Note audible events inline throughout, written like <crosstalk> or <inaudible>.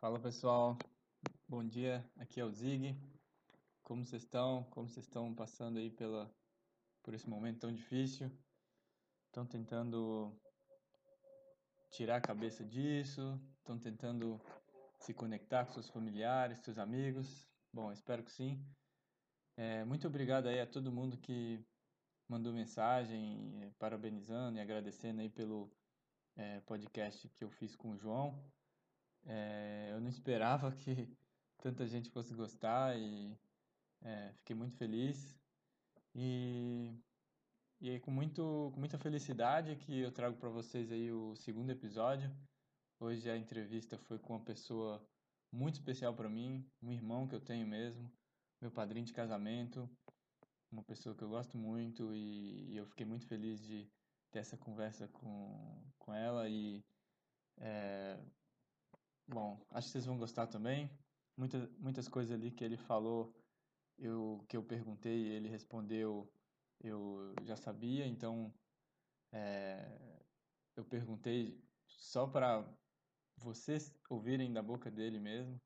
Fala pessoal, bom dia. Aqui é o Zig. Como vocês estão? Como vocês estão passando aí pela por esse momento tão difícil? Estão tentando tirar a cabeça disso? Estão tentando se conectar com seus familiares, seus amigos? Bom, espero que sim. É, muito obrigado aí a todo mundo que mandou mensagem, é, parabenizando e agradecendo aí pelo é, podcast que eu fiz com o João. É, eu não esperava <laughs> que tanta gente fosse gostar e é, fiquei muito feliz. E, e aí, com, muito, com muita felicidade que eu trago para vocês aí o segundo episódio. Hoje a entrevista foi com uma pessoa muito especial para mim, um irmão que eu tenho mesmo, meu padrinho de casamento, uma pessoa que eu gosto muito e, e eu fiquei muito feliz de ter essa conversa com, com ela e é, Bom, acho que vocês vão gostar também. Muitas, muitas coisas ali que ele falou, eu, que eu perguntei, ele respondeu, eu já sabia, então é, eu perguntei só para vocês ouvirem da boca dele mesmo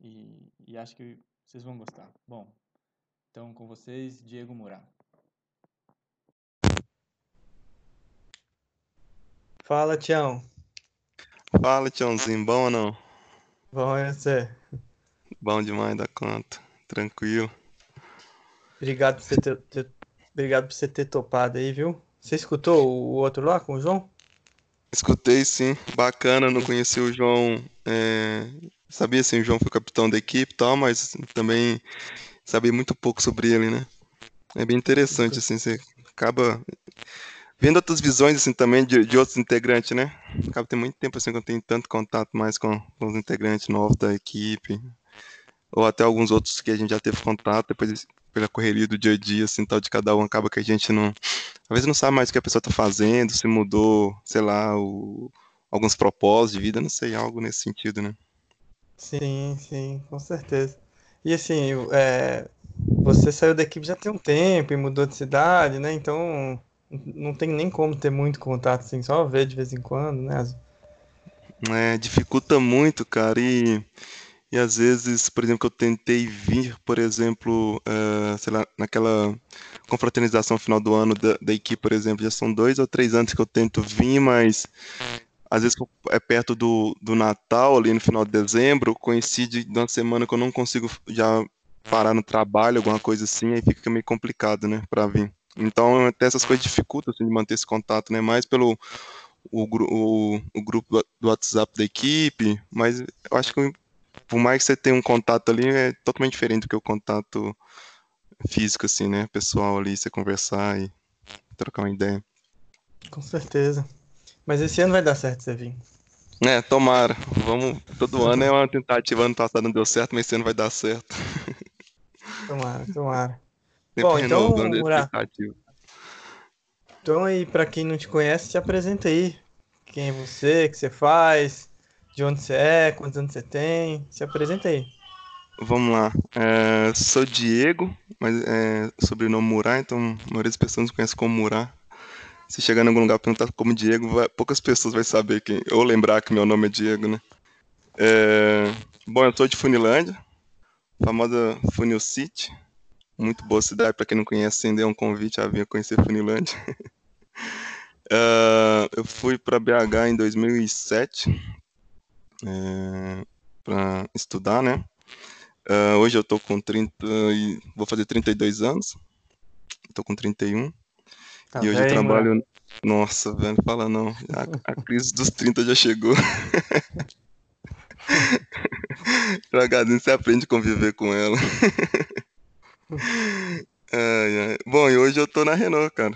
e, e acho que vocês vão gostar. Bom, então com vocês, Diego Murá. Fala, Tião. Fala, Tiãozinho, bom ou não? Bom, é você. Bom demais da conta. Tranquilo. Obrigado por você ter, ter- obrigado por você ter topado aí, viu? Você escutou o outro lá com o João? Escutei sim, bacana, não conheci o João. é, Sabia assim, o João foi capitão da equipe e tal, mas também sabia muito pouco sobre ele, né? É bem interessante, assim, você acaba vendo outras visões, assim, também de, de outros integrantes, né? Acaba tem muito tempo, assim, que eu tenho tanto contato mais com, com os integrantes novos da equipe, ou até alguns outros que a gente já teve contato, depois pela correria do dia a dia, assim, tal de cada um, acaba que a gente não, às vezes não sabe mais o que a pessoa tá fazendo, se mudou, sei lá, o, alguns propósitos de vida, não sei, algo nesse sentido, né? Sim, sim, com certeza. E assim, é, você saiu da equipe já tem um tempo e mudou de cidade, né? Então não tem nem como ter muito contato, assim, só ver de vez em quando, né? É, dificulta muito, cara, e, e às vezes, por exemplo, que eu tentei vir, por exemplo, eh, sei lá, naquela confraternização final do ano da, da equipe, por exemplo, já são dois ou três anos que eu tento vir, mas às vezes é perto do, do Natal, ali no final de dezembro, coincide de uma semana que eu não consigo já parar no trabalho, alguma coisa assim, aí fica meio complicado, né, pra vir. Então, até essas coisas dificultam, assim, de manter esse contato, né, mais pelo o, o, o grupo do- WhatsApp da equipe, mas eu acho que por mais que você tenha um contato ali, é totalmente diferente do que o contato físico, assim, né, pessoal ali, você conversar e trocar uma ideia. Com certeza. Mas esse ano vai dar certo você vir. É, tomara. Vamos. Todo ano é uma tentativa. Ano passado não deu certo, mas esse ano vai dar certo. <laughs> Tomara, tomara. Bom, então, Murá. Então aí, pra quem não te conhece, se apresenta aí. Quem é você, o que você faz, de onde você é, quantos anos você tem. Se apresenta aí. Vamos lá. É, sou Diego, mas é sobrenome Murá, então a maioria das pessoas me conhece como Murá. Se chegar em algum lugar e perguntar como Diego, vai- poucas pessoas vão saber quem, ou lembrar que meu nome é Diego, né? É, bom, eu sou de Funilândia, famosa Funil City. Muito boa cidade, para quem não conhece, acender um convite a vir conhecer Funilândia. É, <laughs> eu fui para BH em 2007 para estudar, né? Ah, hoje eu tô com 30 e vou fazer 32 anos. Tô com 31. Tá e hoje eu trabalho. Nossa, velho, fala não. A, a crise dos 30 já chegou. <laughs> Devagarzinho você aprende a conviver com ela. <laughs> <laughs> Bom, e hoje eu tô na Renault, cara.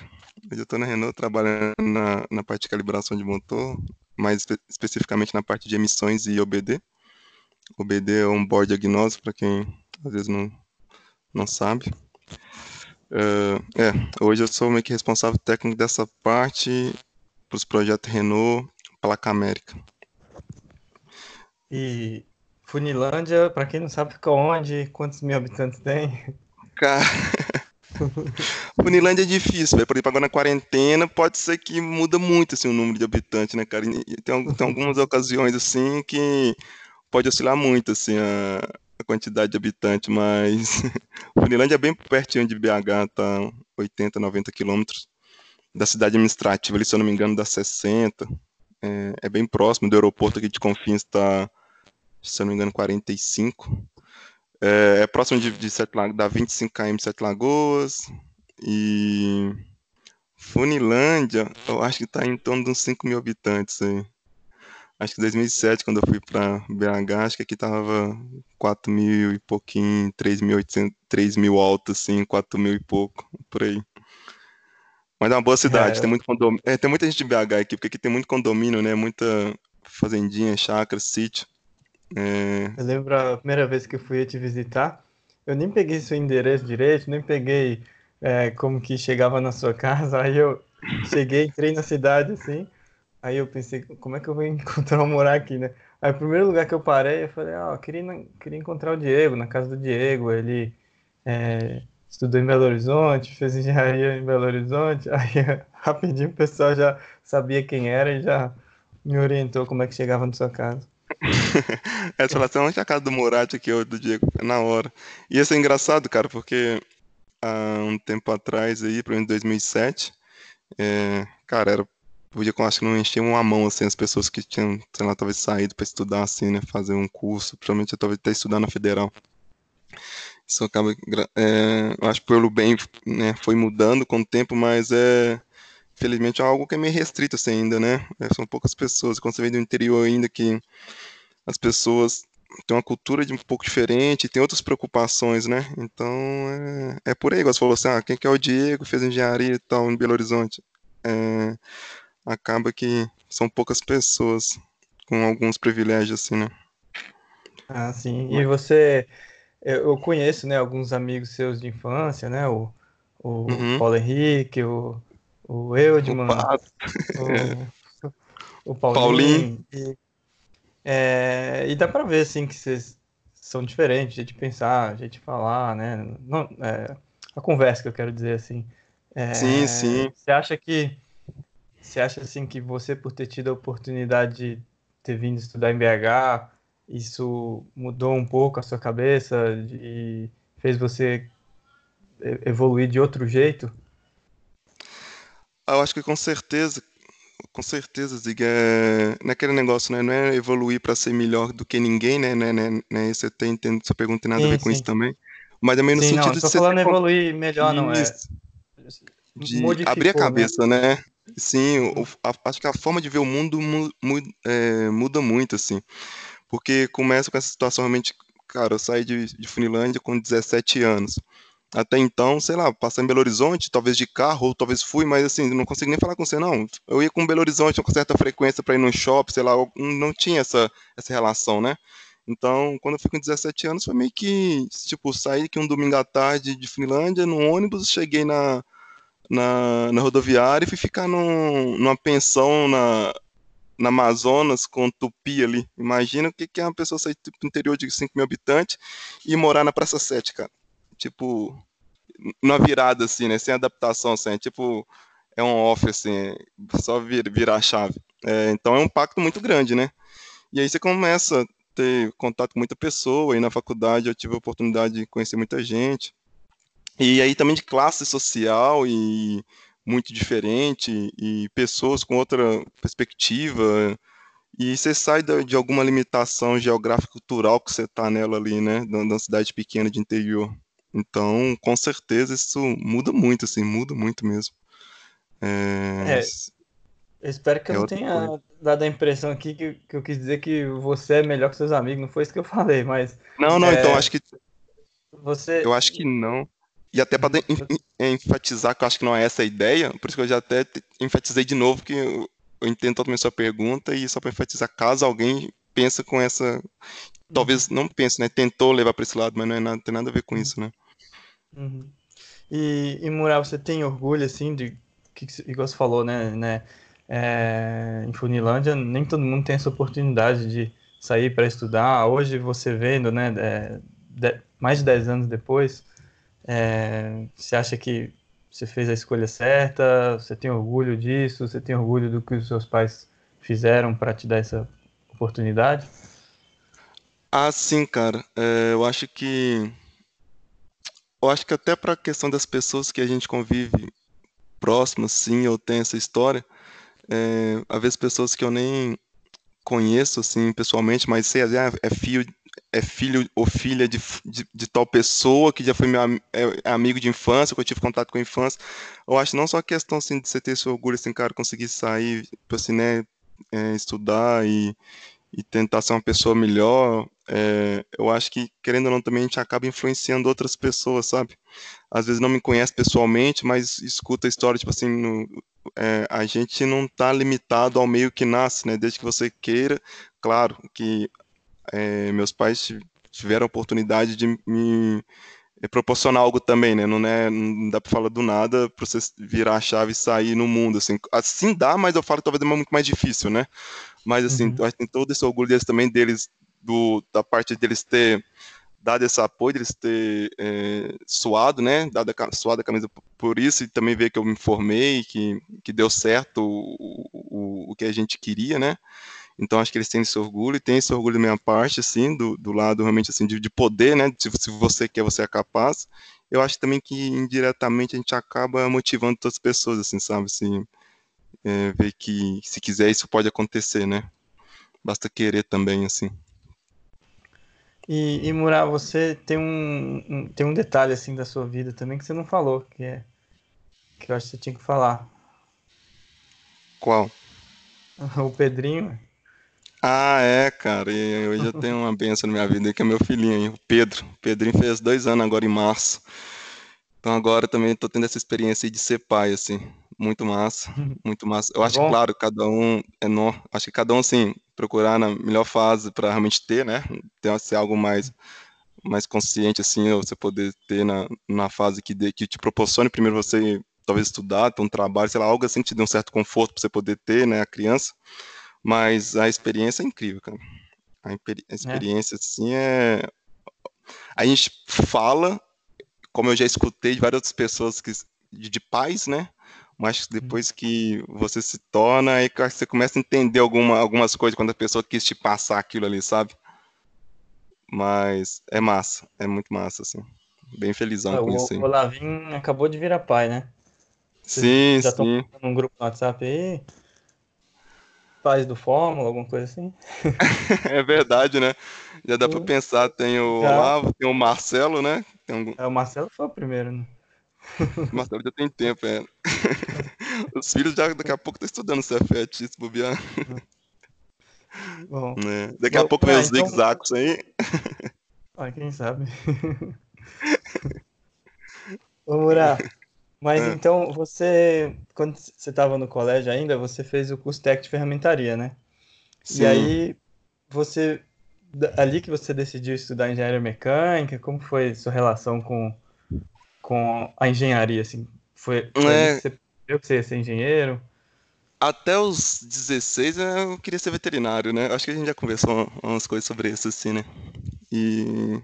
Hoje eu tô na Renault trabalhando na, na parte de calibração de motor, mais espe- especificamente na parte de emissões e OBD. OBD é um board diagnóstico, para quem às vezes não, não sabe. É, é, hoje eu sou meio que responsável técnico dessa parte para os projetos Renault, Placa América. E Funilândia, pra quem não sabe, fica onde? Quantos mil habitantes tem? Cara, <laughs> Funilândia é difícil, velho. Por exemplo, agora na quarentena pode ser que muda muito assim, o número de habitantes, né, cara? E tem, tem algumas <laughs> ocasiões assim que pode oscilar muito, assim, a, a quantidade de habitante, mas <laughs> Funilândia é bem pertinho de BH, tá 80, 90 quilômetros da cidade administrativa, ali, se eu não me engano, dá 60. É, é bem próximo do aeroporto aqui de Confins, está, se eu não me engano, 45. É, é próximo de, de Sete Lagoas, dá 25 km de Sete Lagoas. E Funilândia, eu acho que está em torno de uns 5 mil habitantes aí. Acho que 2007, quando eu fui para BH, acho que aqui tava 4 mil e pouquinho, 3.800, 3 mil alto, assim, 4 mil e pouco, por aí. Mas é uma boa cidade, é. tem muito condomínio. É, tem muita gente de BH aqui, porque aqui tem muito condomínio, né? Muita fazendinha, chácara, sítio. É... Eu lembro a primeira vez que eu fui te visitar, eu nem peguei seu endereço direito, nem peguei é, como que chegava na sua <laughs> casa. Aí eu cheguei, entrei na cidade assim. Aí eu pensei, como é que eu vou <laughs> encontrar um morar aqui, né? Aí o primeiro lugar que eu parei, eu falei, ó, oh, queria, queria encontrar o Diego, na casa do Diego. Ele é, estudou em Belo Horizonte, fez engenharia em Belo Horizonte. <laughs> Aí rapidinho o pessoal já sabia quem era e já me orientou como é que chegava na sua casa. Assim, onde é a casa do Moratti aqui, do Diego? Na hora. E isso é engraçado, cara, porque há um tempo atrás aí, menos em 2007, é, cara, era podia, acho que não encher uma mão, assim, as pessoas que tinham, sei lá, talvez saído para estudar, assim, né, fazer um curso, principalmente talvez até estudar na Federal. Isso acaba, é, eu acho que pelo bem, né, foi mudando com o tempo, mas é, infelizmente, é algo que é meio restrito, assim, ainda, né, é, são poucas pessoas, quando você vem do interior ainda, que as pessoas têm uma cultura de um pouco diferente, tem outras preocupações, né, então é, é por aí, você falou assim, ah, quem que é o Diego, fez engenharia e tal, em Belo Horizonte, é, acaba que são poucas pessoas com alguns privilégios, assim, né. Ah, sim, e você eu, conheço, né, alguns amigos seus de infância, né, o, o uhum. Paulo Henrique, o, o Eudman, o, o, <laughs> o Paulinho. Paulinho. E, é, e dá para ver, assim, que vocês são diferentes, de pensar, de falar, né, Não, é, a conversa que eu quero dizer, assim. É, sim, sim. Você acha que você acha assim que você por ter tido a oportunidade de ter vindo estudar em BH isso mudou um pouco a sua cabeça e fez você evoluir de outro jeito? Eu acho que com certeza, com certeza, Zig, é naquele negócio, né? Não é evoluir para ser melhor do que ninguém, né? né, né, né você tem, tem sua pergunta tem nada sim, a ver com sim. isso também. Mas também no sim, sentido não, de você falando ter... evoluir melhor, não é? De abrir a né? cabeça, né? né? Sim, o, a, acho que a forma de ver o mundo mu, mu, é, muda muito, assim porque começa com essa situação realmente, cara, eu saí de, de Funilândia com 17 anos. Até então, sei lá, passar em Belo Horizonte, talvez de carro, ou talvez fui, mas assim, não consigo nem falar com você, não. Eu ia com Belo Horizonte com certa frequência para ir no shopping, sei lá, não tinha essa, essa relação, né? Então, quando eu fui com 17 anos, foi meio que, tipo, saí aqui um domingo à tarde de Finlândia, no ônibus, cheguei na, na, na rodoviária e fui ficar num, numa pensão na, na Amazonas com Tupi ali. Imagina o que, que é uma pessoa sair do interior de 5 mil habitantes e morar na Praça 7, cara. Tipo, numa virada assim, né? Sem adaptação, assim. É tipo, é um off, assim, só vir, virar a chave. É, então é um impacto muito grande, né? E aí você começa a ter contato com muita pessoa, e na faculdade eu tive a oportunidade de conhecer muita gente. E aí também de classe social e muito diferente e pessoas com outra perspectiva e você sai de alguma limitação geográfica cultural que você está nela ali, né, da cidade pequena de interior. Então, com certeza isso muda muito, assim, muda muito mesmo. É, é eu espero que é eu não tenha coisa. dado a impressão aqui que, que, eu quis dizer que você é melhor que seus amigos, não foi isso que eu falei, mas. Não, não, é, então acho que. Você... Eu acho que não. E até para enfatizar que eu acho que não é essa a ideia, por isso que eu já até enfatizei de novo que eu, eu entendo totalmente a sua pergunta e só para enfatizar, caso alguém pensa com essa, talvez não pense, né, tentou levar para esse lado, mas não é nada, tem nada a ver com isso, né? Uhum. E, e Mural, você tem orgulho assim de que igual você falou, né, né é, em Funilândia nem todo mundo tem essa oportunidade de sair para estudar. Hoje você vendo, né, é, de, mais de 10 anos depois, é, você acha que você fez a escolha certa? Você tem orgulho disso? Você tem orgulho do que os seus pais fizeram para te dar essa oportunidade? Ah, sim, cara. É, eu acho que. Eu acho que até para a questão das pessoas que a gente convive próximas, sim, eu tenho essa história. É, às vezes pessoas que eu nem conheço, assim, pessoalmente, mas sei, ah, é filho, é filho ou filha de, de, de tal pessoa que já foi meu é, amigo de infância, que eu tive contato com a infância. Eu acho não só a questão, assim, de você ter esse orgulho, assim, cara, conseguir sair, tipo assim, né, é, estudar e, e tentar ser uma pessoa melhor, é, eu acho que, querendo ou não, também a gente acaba influenciando outras pessoas, sabe? Às vezes não me conhece pessoalmente, mas escuta a história, tipo assim, no, é, a gente não está limitado ao meio que nasce, né? Desde que você queira, claro que é, meus pais tiveram a oportunidade de me proporcionar algo também, né? Não, é, não dá para falar do nada para você virar a chave e sair no mundo, assim. Assim dá, mas eu falo que talvez é muito mais difícil, né? Mas assim, uhum. eu acho que tem todo esse orgulho deles também deles do, da parte deles ter dado esse apoio, deles ter é, suado, né, dado a, suado a camisa por isso, e também ver que eu me formei, que, que deu certo o, o, o que a gente queria, né, então acho que eles têm esse orgulho, e tem esse orgulho da minha parte, assim, do, do lado realmente, assim, de, de poder, né, se, se você quer, você é capaz, eu acho também que indiretamente a gente acaba motivando todas as pessoas, assim, sabe, assim, é, ver que se quiser isso pode acontecer, né, basta querer também, assim. E, e Murá, você tem um, um, tem um detalhe assim da sua vida também que você não falou, que é que eu acho que você tinha que falar. Qual? <laughs> O Pedrinho. Ah, é, cara. E hoje eu tenho uma benção na minha vida que é meu filhinho, o Pedro. O Pedrinho fez dois anos agora em março. Então agora também estou tendo essa experiência de ser pai, assim. Muito massa, muito massa. Eu acho que, claro, cada um é no... Acho que cada um, assim, procurar na melhor fase para realmente ter, né? Ter ser algo mais mais consciente assim, você poder ter na, na fase que, de, que te proporcione primeiro você talvez estudar, ter um trabalho, sei lá, algo assim que te dê um certo conforto para você poder ter, né, a criança. Mas a experiência é incrível, cara. A, a é. experiência, é. assim, é. A gente fala, como eu já escutei de várias outras pessoas que, de, de pais, né? Mas depois que você se torna, aí você começa a entender alguma, algumas coisas quando a pessoa quis te passar aquilo ali, sabe? Mas é massa, é muito massa, assim. Bem felizão é, com o, isso aí. O Lavin acabou de virar pai, né? Vocês sim, já sim. estão num grupo no WhatsApp aí? Pais do Fórmula, alguma coisa assim? <laughs> é verdade, né? Já dá para pensar, tem o já. Olavo, tem o Marcelo, né? Um... É, o Marcelo foi o primeiro, né? Marcelo já tem tempo, é. <laughs> Os filhos já daqui a pouco estão estudando Cefet, se bobear. Bom, <laughs> né? Daqui a pouco vem os então... zigzags aí. <laughs> Ah, quem sabe. Vamos lá. Mas é. então, você, quando você estava no colégio ainda, você fez o curso técnico de ferramentaria, né? Sim. E aí, você, ali que você decidiu estudar engenharia mecânica, como foi sua relação com, com a engenharia, assim? Foi, foi é... você viu que você ia ser engenheiro? Até os 16 eu queria ser veterinário, né? Acho que a gente já conversou umas coisas sobre isso, assim, né? E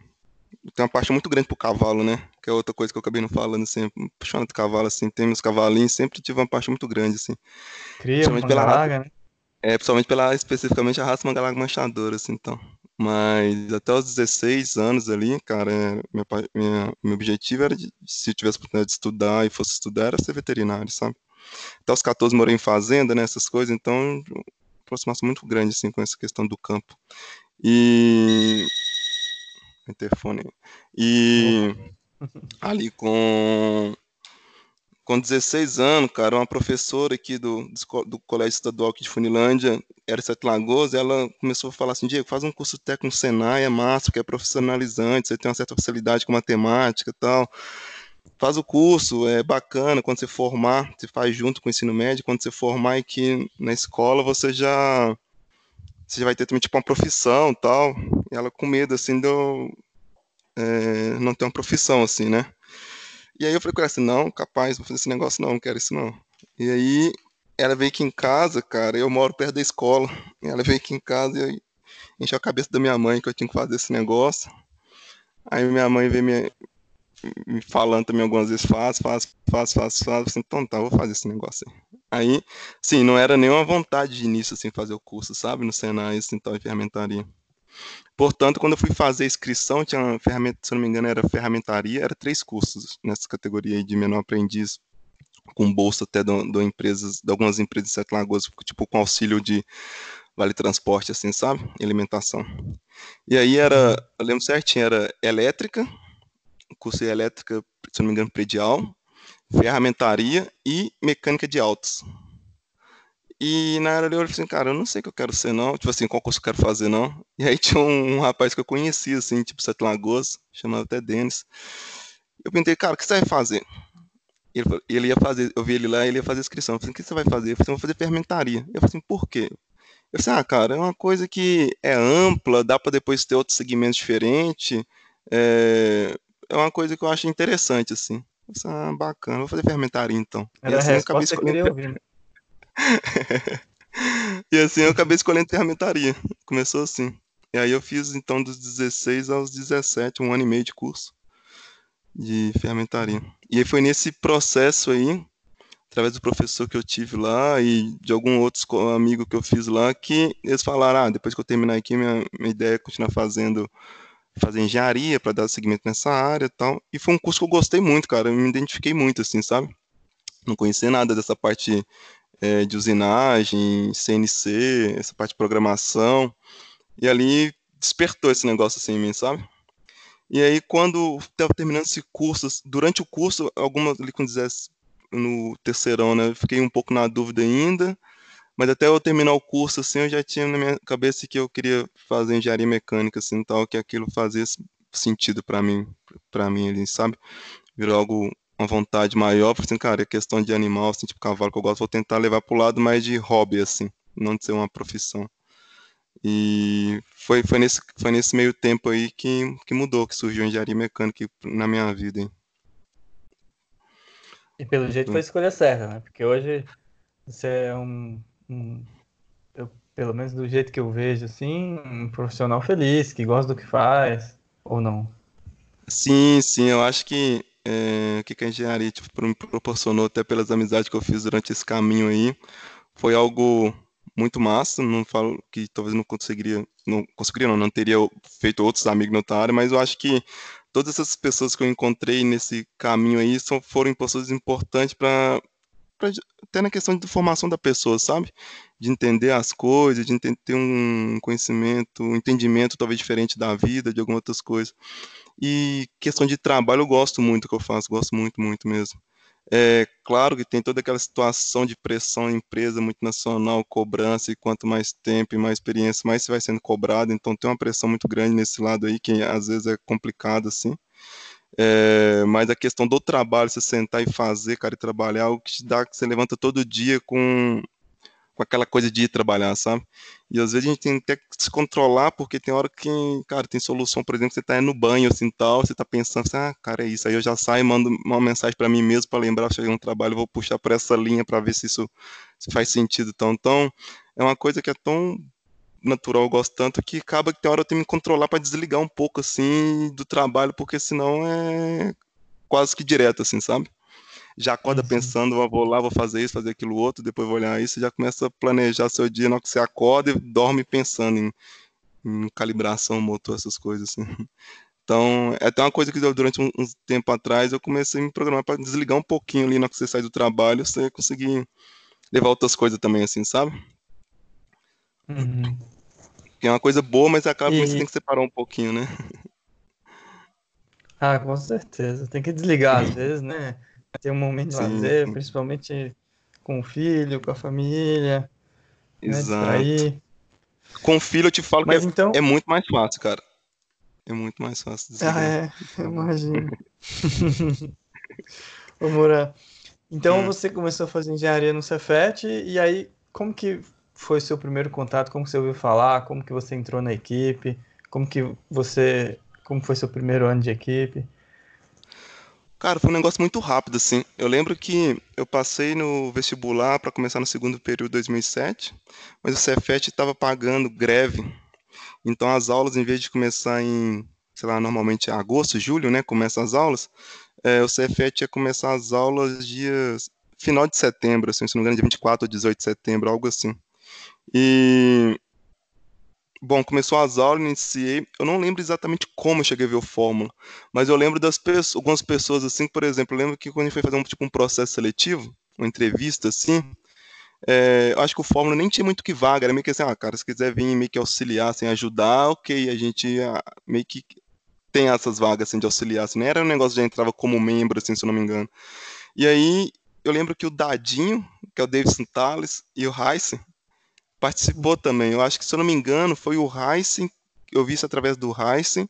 tem uma parte muito grande pro cavalo, né? Que é outra coisa que eu acabei não falando, assim, puxando do cavalo, assim, tem meus cavalinhos, sempre tive uma parte muito grande, assim. Cria, pela raça, né? É, principalmente pela, especificamente a raça Mangalaga Manchadora, assim, então. Mas até os 16 anos ali, cara, é, minha, minha, meu objetivo era, de, se eu tivesse oportunidade de estudar e fosse estudar, era ser veterinário, sabe? Até os 14 morei em fazenda, né, essas coisas, então aproximação muito grande, assim, com essa questão do campo. E... Interfone. E ali com com 16 anos, cara, uma professora aqui do, do Colégio Estadual aqui de Funilândia, era Sete Lagoas, ela começou a falar assim, Diego, faz um curso técnico no Senai, é massa, porque é profissionalizante, você tem uma certa facilidade com matemática e tal. Faz o curso, é bacana, quando você formar, você faz junto com o ensino médio, quando você formar aqui na escola, você já, você já vai ter também, tipo, uma profissão tal. E ela com medo, assim, de eu é, não ter uma profissão, assim, né? E aí eu falei com ela assim, não, capaz, vou fazer esse negócio não, não quero isso não. E aí ela veio aqui em casa, cara, eu moro perto da escola. Ela veio aqui em casa e encheu a cabeça da minha mãe que eu tinha que fazer esse negócio. Aí minha mãe veio me, me falando também algumas vezes, faz, faz, faz, faz, faz. Assim, então tá, vou fazer esse negócio aí. Aí, sim, não era nenhuma vontade de início, assim, fazer o curso, sabe, no Senai, assim, tal, de fermentaria. Portanto, quando eu fui fazer a inscrição, tinha uma ferramenta, se não me engano, era ferramentaria, era três cursos nessa categoria de menor aprendiz, com bolsa até de, empresas, de algumas empresas de Sete Lagoas, tipo com auxílio de vale transporte, assim, sabe? Alimentação. E aí era, eu lembro certinho, era elétrica, curso de elétrica, se não me engano, predial, ferramentaria e mecânica de autos. E na hora eu falei assim, cara, eu não sei o que eu quero ser, não. Tipo assim, qual curso eu quero fazer, não. E aí <laughs> tinha um, um rapaz que eu conhecia, assim, tipo, Sete Lagoas, chamado até Denis. Eu perguntei, cara, o que você vai fazer? Ele, ele ia fazer, eu vi ele lá, ele ia fazer inscrição. Eu falei, o que você vai fazer? Eu falei, eu vou fazer fermentaria. Eu falei assim, por quê? Eu falei, ah, cara, é uma coisa que é ampla, dá para depois ter outros segmentos diferentes. É, é uma coisa que eu acho interessante, assim. Eu falei, ah, bacana, vou fazer fermentaria então. Era e assim, a resposta eu acabei escolhendo... que eu queria ouvir. <laughs> E assim eu acabei escolhendo ferramentaria. Começou assim. E aí eu fiz então dos 16 aos 17, um ano e meio de curso de ferramentaria. E aí foi nesse processo aí, através do professor que eu tive lá e de algum outro amigo que eu fiz lá, que eles falaram, ah, depois que eu terminar aqui, minha, minha ideia é continuar fazendo fazer engenharia para dar seguimento nessa área e tal. E foi um curso que eu gostei muito, cara. Eu me identifiquei muito, assim, sabe? Não conhecia nada dessa parte é, de usinagem, CNC, essa parte de programação. E ali despertou esse negócio assim em mim, sabe? E aí, quando estava terminando esse curso, durante o curso, algumas ali com 10, no terceirão, né? Fiquei um pouco na dúvida ainda, mas até eu terminar o curso, assim, eu já tinha na minha cabeça que eu queria fazer engenharia mecânica, assim, tal, que aquilo fazia sentido para mim, para mim ali, sabe? Virou algo uma vontade maior, porque assim, cara, é questão de animal, assim, tipo cavalo que eu gosto, vou tentar levar pro lado mais de hobby, assim, não de ser uma profissão. E foi, foi, nesse, foi nesse meio tempo aí que, que mudou, que surgiu a engenharia mecânica na minha vida. Hein? E pelo jeito foi a escolha certa, né? Porque hoje você é um, um eu, pelo menos do jeito que eu vejo, assim, um profissional feliz, que gosta do que faz, ou não? Sim, sim, eu acho que é, o que, que a engenharia tipo, me proporcionou, até pelas amizades que eu fiz durante esse caminho aí, foi algo muito massa. Não falo que talvez não conseguiria, não conseguiria, não, não teria feito outros amigos na mas eu acho que todas essas pessoas que eu encontrei nesse caminho aí são, foram pessoas importantes para até na questão de formação da pessoa, sabe? De entender as coisas, de ter um conhecimento, um entendimento talvez diferente da vida, de algumas outras coisas. E questão de trabalho, eu gosto muito do que eu faço, gosto muito, muito mesmo. É claro que tem toda aquela situação de pressão empresa multinacional, cobrança, e quanto mais tempo e mais experiência, mais você vai sendo cobrado, então tem uma pressão muito grande nesse lado aí, que às vezes é complicado, assim. É, mas a questão do trabalho, você sentar e fazer, cara, e trabalhar, é algo que te dá, que você levanta todo dia com com aquela coisa de ir trabalhar, sabe? E às vezes a gente tem até que se controlar, porque tem hora que, cara, tem solução, por exemplo, você tá no banho, assim, tal, você tá pensando assim, ah, cara, é isso. Aí eu já saio, mando uma mensagem para mim mesmo para lembrar, cheguei no trabalho, vou puxar por essa linha para ver se isso faz sentido. Então, então, é uma coisa que é tão natural, eu gosto tanto, que acaba que tem hora eu tenho que me controlar para desligar um pouco, assim, do trabalho, porque senão é quase que direto, assim, sabe? Já acorda uhum. pensando, vou lá, vou fazer isso, fazer aquilo outro, depois vou olhar isso, já começa a planejar seu dia na hora que você acorda e dorme pensando em, em calibração motor, essas coisas assim. <laughs> Então, é até uma coisa que durante um, um tempo atrás eu comecei a me programar para desligar um pouquinho ali na hora que você sai do trabalho, você conseguir levar outras coisas também, assim, sabe? Uhum. Que é uma coisa boa, mas acaba e... que você tem que separar um pouquinho, né? <laughs> Ah, com certeza. Tem que desligar às <laughs> vezes, né? Ter um momento de lazer, principalmente com o filho, com a família. Né, Exato. Né, com o filho eu te falo Mas que é, então... é, muito mais fácil, cara. É muito mais fácil desligar. Ah, é, imagino. <laughs> <laughs> Ô, Moura, então hum. você começou a fazer engenharia no Cefet, e aí como que foi seu primeiro contato? Como você ouviu falar? Como que você entrou na equipe? Como que você, como foi seu primeiro ano de equipe? Cara, foi um negócio muito rápido, assim. Eu lembro que eu passei no vestibular para começar no segundo período de 2007, mas o Cefet estava pagando greve. Então as aulas, em vez de começar em, sei lá, normalmente agosto, julho, né, começam as aulas, é, o Cefet ia começar as aulas dias final de setembro, assim, se não me engano, dia 24 ou 18 de setembro, algo assim. E bom, começou as aulas, iniciei. Eu não lembro exatamente como eu cheguei a ver o Fórmula, mas eu lembro das pessoas, algumas pessoas assim, por exemplo, eu lembro que quando a gente foi fazer um tipo um processo seletivo, uma entrevista assim, é, eu acho que o Fórmula nem tinha muito que vaga, era meio que assim, ah, cara, se quiser vir meio que auxiliar, assim, ajudar, ok, a gente ah, meio que tem essas vagas assim de auxiliar, assim, não era um negócio de entrava como membro, assim, se eu não me engano. E aí eu lembro que o Dadinho, que é o Davidson Tales, e o Heisen participou também. Eu acho que, se eu não me engano, foi o Heisen, eu vi isso através do Heisen,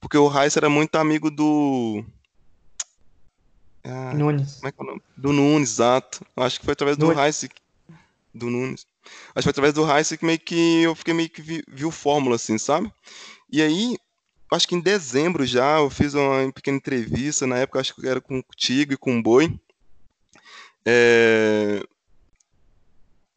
porque o Heisen era muito amigo do. Ah, Nunes. Como é que é o nome? Do Nunes, exato. Eu acho que foi através do Heisen. Do Nunes. Acho que foi através do Heisen que meio que eu fiquei meio que vi, vi o fórmula, assim, sabe? E aí, acho que em dezembro já, eu fiz uma pequena entrevista, na época acho que era com o Tigo e com o Boi. É...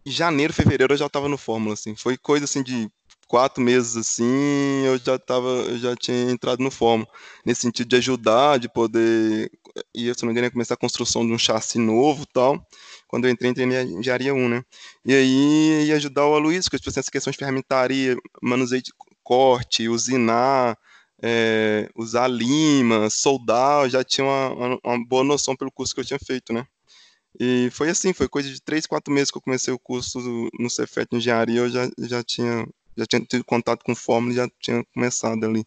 Janeiro, fevereiro eu já estava no Fórmula, assim. Foi coisa assim de quatro meses assim, eu já tava, eu já tinha entrado no Fórmula. Nesse sentido de ajudar, de poder. E se não me engano, ia começar a construção de um chassi novo tal. Quando eu entrei, entrei em engenharia 1, né? E aí ia ajudar o Aloysio, com tipo, assim, essa questão de ferramentaria, manuseio de corte, usinar, é, usar lima, soldar, eu já tinha uma, uma, uma boa noção pelo curso que eu tinha feito, né? E foi assim, foi coisa de três, quatro meses que eu comecei o curso no Cefet Engenharia, eu já, já tinha já tinha tido contato com Fórmula e já tinha começado ali.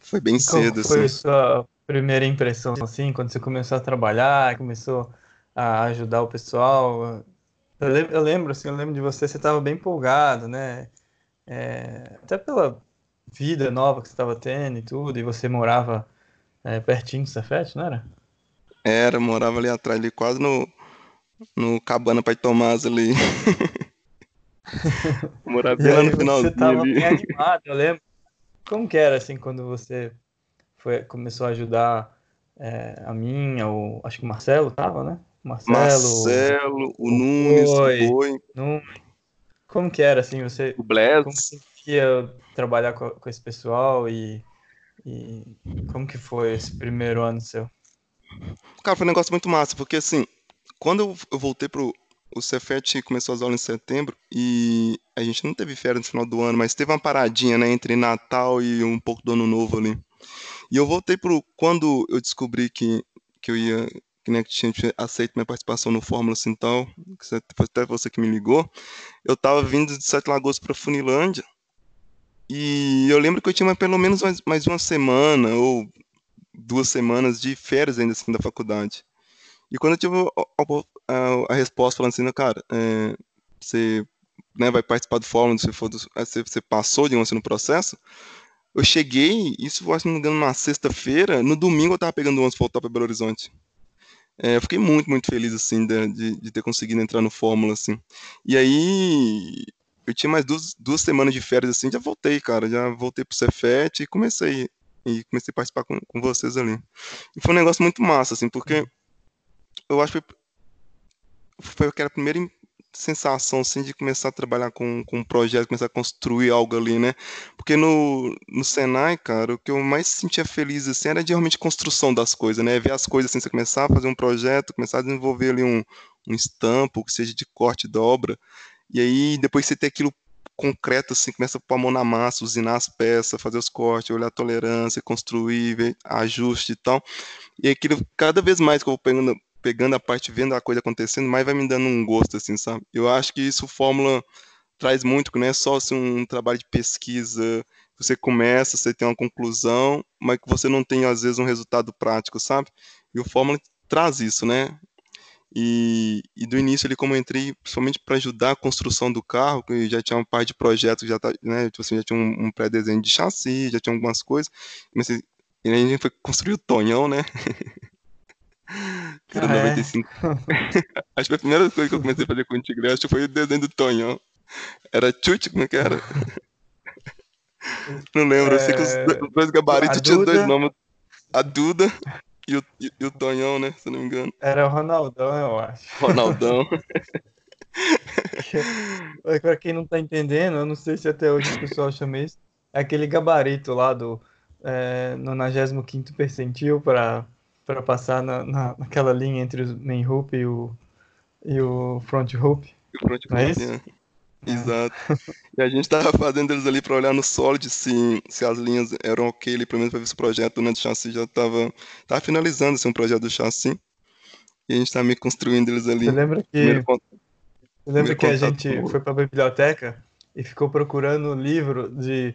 Foi bem cedo, foi assim. Foi a sua primeira impressão, assim, quando você começou a trabalhar, começou a ajudar o pessoal? Eu lembro, eu lembro assim, eu lembro de você, você estava bem empolgado, né? É, até pela vida nova que você estava tendo e tudo, e você morava é, pertinho do Cefet, não era? Era, morava ali atrás, ali quase no, no Cabana Pai Tomás ali. <laughs> morava bem lá no finalzinho Você tava ali. bem animado, eu lembro. Como que era, assim, quando você foi, começou a ajudar é, a minha, ou acho que o Marcelo tava, né? Marcelo, Marcelo o, o Nunes, o Boi. Como que era, assim, você... O Bless. Como você ia trabalhar com, com esse pessoal e, e como que foi esse primeiro ano seu? Cara, foi um negócio muito massa, porque assim, quando eu, voltei pro. O Cefet começou as aulas em setembro e a gente não teve férias no final do ano, mas teve uma paradinha, né, entre Natal e um pouco do Ano Novo ali. E eu voltei pro. Quando eu descobri que, que eu ia. Que, né, que tinha aceito minha participação no Fórmula Sintal, que foi até você que me ligou, eu tava vindo de Sete Lagoas para Funilândia. E eu lembro que eu tinha pelo menos mais, mais uma semana, ou duas semanas de férias ainda assim da faculdade. E quando eu tive a, a, a resposta falando assim, cara, é, você né, vai participar do fórum, se for do, é, você, você passou, digamos assim, no processo, eu cheguei, isso, acho que não me engano, na sexta-feira, no domingo eu tava pegando ônibus voltar para Belo Horizonte. É, eu fiquei muito, muito feliz, assim, de, de, de, ter conseguido entrar no Fórmula, assim. E aí, eu tinha mais duas, duas semanas de férias, assim, já voltei, cara, já voltei pro Cefet e comecei e comecei a participar com, com vocês ali. E foi um negócio muito massa, assim, porque uhum. eu acho que foi aquela primeira sensação, assim, de começar a trabalhar com, com um projeto, começar a construir algo ali, né? Porque no, no Senai, cara, o que eu mais sentia feliz, assim, era de realmente construção das coisas, né? Ver as coisas, assim, você começar a fazer um projeto, começar a desenvolver ali um, um estampo, que seja de corte, dobra, e aí depois você ter aquilo concreto, assim, começa a pôr a mão na massa, usinar as peças, fazer os cortes, olhar a tolerância, construir, ver ajuste e tal. E aquilo, cada vez mais que eu vou pegando, pegando a parte, vendo a coisa acontecendo, mais vai me dando um gosto, assim, sabe? Eu acho que isso Fórmula traz muito, que não é só assim, um trabalho de pesquisa, você começa, você tem uma conclusão, mas que você não tem, às vezes, um resultado prático, sabe? E o Fórmula traz isso, né? E, e, do início, ali, como eu entrei, principalmente para ajudar a construção do carro, que já tinha uma parte de projetos, já, tá, né, tipo assim, já tinha um, um pré-desenho de chassi, já tinha algumas coisas. Mas, e aí a gente foi construir o Tonhão, né? <laughs> Era ah, 95. É? <laughs> acho que a primeira coisa que eu comecei a fazer com o Tigre, acho que foi o desenho do Tonhão. Era chute, como é que era? <laughs> Não lembro, é... eu sei que os é, dois gabaritos tinham dois nomes. A Duda e o, e, o Tonhão, né? Se não me engano. Era o Ronaldão, eu acho. Ronaldão. <laughs> Para quem não tá entendendo, eu não sei se até hoje o pessoal chama isso, é aquele gabarito lá do é, 95 percentil para passar na, na, naquela linha entre o main hoop e o, e o front hoop. O front não é isso? É. Exato. E a gente tava fazendo eles ali para olhar no Solid se, se as linhas eram ok ali, pelo menos para ver se o projeto né, do chassi já tava, tava finalizando assim, um projeto do chassi. E a gente tá meio construindo eles ali. Você lembra que, lembra que a gente foi para a biblioteca e ficou procurando o livro de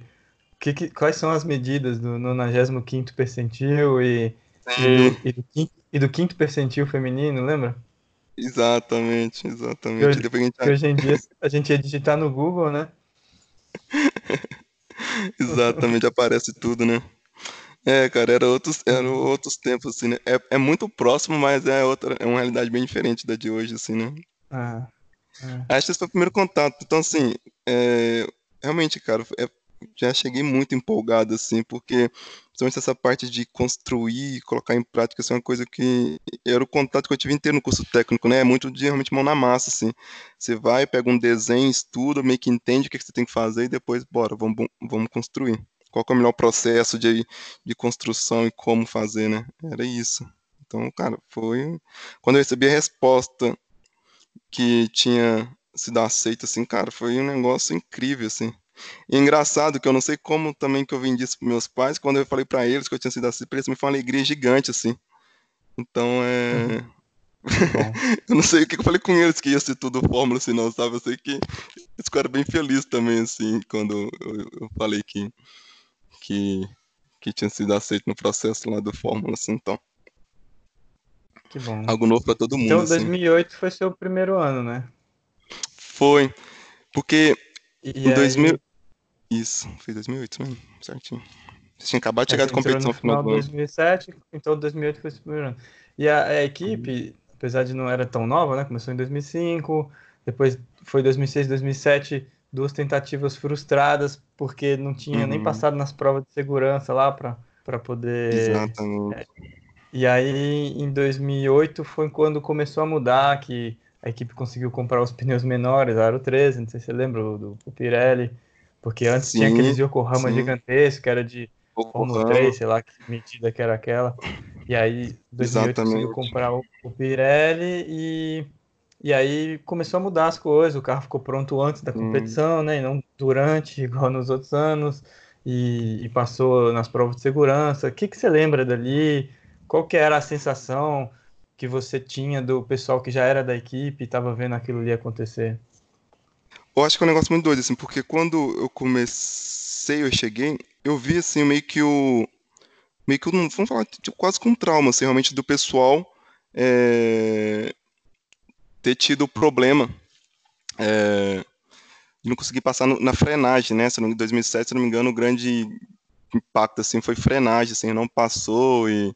que, que, quais são as medidas do 95 percentil e, e, e, do quinto, e do quinto percentil feminino, lembra? Exatamente, exatamente. Hoje, gente... hoje em dia a gente ia digitar no Google, né? <laughs> exatamente, aparece tudo, né? É, cara, era outros, eram outros tempos, assim, né? É, é muito próximo, mas é outra, é uma realidade bem diferente da de hoje, assim, né? Ah, é. Acho que esse foi o primeiro contato. Então, assim, é, realmente, cara, é, já cheguei muito empolgado, assim, porque principalmente essa parte de construir e colocar em prática, assim, é uma coisa que era o contato que eu tive inteiro no curso técnico, né? É muito de realmente mão na massa, assim. Você vai, pega um desenho, estuda, meio que entende o que, que você tem que fazer e depois, bora, vamos, vamos construir. Qual é o melhor processo de, de construção e como fazer, né? Era isso. Então, cara, foi. Quando eu recebi a resposta que tinha sido aceita, assim, cara, foi um negócio incrível, assim. E engraçado que eu não sei como também que eu vendi isso para meus pais, quando eu falei para eles que eu tinha sido assim, eles me foi uma alegria gigante, assim. Então, é... Uhum. <laughs> eu não sei o que eu falei com eles que ia ser tudo fórmula, assim, não, sabe? Eu sei que eles ficaram bem felizes também, assim, quando eu, eu falei que, que, que tinha sido aceito no processo lá do fórmula, assim, então. Que bom. Algo novo para todo mundo. Então, 2008 assim. foi seu primeiro ano, né? Foi. Porque e em aí... 2000. Isso, foi 2008 mesmo, certinho. Você tinha acabado de chegar de competição no final do ano. 2007, então 2008 foi o primeiro ano. E a, a equipe, apesar de não era tão nova, né? Começou em 2005, depois foi 2006, 2007, duas tentativas frustradas, porque não tinha uhum. nem passado nas provas de segurança lá para poder. Exatamente. É, e aí, em 2008, foi quando começou a mudar, que a equipe conseguiu comprar os pneus menores, Aro 13, não sei se você lembra do, do Pirelli, porque antes sim, tinha aqueles Yokohama gigantescos, que era de Fórmula 3, sei lá que medida que era aquela. E aí, em 2008, Exatamente. conseguiu comprar o, o Pirelli e, e aí começou a mudar as coisas. O carro ficou pronto antes da competição, hum. né? E não durante, <laughs> igual nos outros anos. E, e, passou nas provas de segurança. O que, que você lembra dali? Qual que era a sensação que você tinha do pessoal que já era da equipe e estava vendo aquilo ali acontecer? Eu acho que é um negócio muito doido, assim, porque quando eu comecei, eu cheguei, eu vi, assim, meio que o... Meio que, vamos falar, tipo, quase com um trauma, assim, realmente, do pessoal é, ter tido problema é, de não conseguir passar no, na frenagem, né? Em 2007, se não me engano, o grande impacto, assim, foi frenagem, assim, não passou e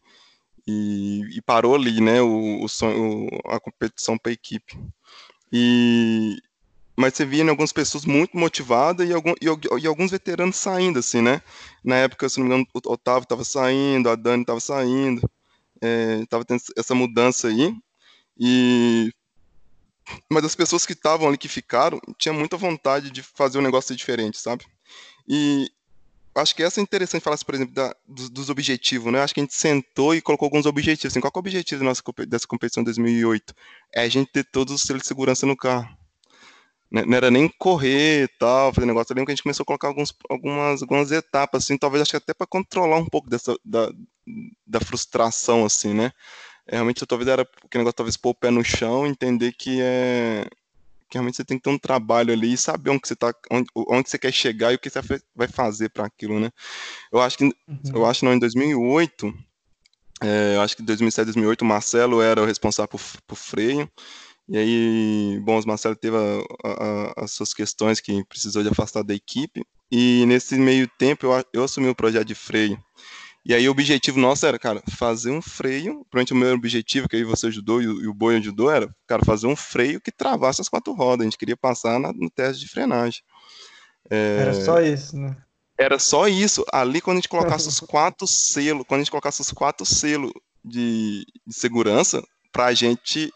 e, e parou ali, né, o, o a competição para a equipe. E, mas você via né, algumas pessoas muito motivadas e, algum, e, e, alguns veteranos saindo, assim, né? Na época, se não me engano, o Otávio estava saindo, a Dani estava saindo, estava é, tendo essa mudança aí. E mas as pessoas que estavam ali, que ficaram, tinham muita vontade de fazer um negócio diferente, sabe? E acho que essa é interessante falar, por exemplo, da, dos, dos, objetivos, né? Acho que a gente sentou e colocou alguns objetivos. Assim, qual é o objetivo da nossa, dessa competição de 2008? É a gente ter todos os selos de segurança no carro. Né, não era nem correr e tal, fazer negócio. Eu lembro que a gente começou a colocar alguns, algumas, algumas etapas, assim, talvez acho que até para controlar um pouco dessa, da, da frustração, assim, né? É, realmente, talvez era que negócio, talvez pôr o pé no chão, entender que é que realmente você tem que ter um trabalho ali e saber onde você tá, onde, onde você quer chegar e o que você vai fazer para aquilo, né? Eu acho que, uhum. eu acho não, em 2008, é, eu acho que em 2007, 2008, o Marcelo era o responsável por, por freio, e aí, bom, o Marcelo teve a, a, as suas questões que precisou de afastar da equipe, e nesse meio tempo eu, eu assumi o projeto de freio, e aí o objetivo nosso era, cara, fazer um freio. Provavelmente o meu objetivo, que aí você ajudou e o, e o Boi ajudou, era, cara, fazer um freio que travasse as quatro rodas. A gente queria passar na, no teste de frenagem. É... Era só isso, né? Era só isso. Ali, quando a gente colocasse os quatro selos, quando a gente colocasse os quatro selos de, de segurança, pra gente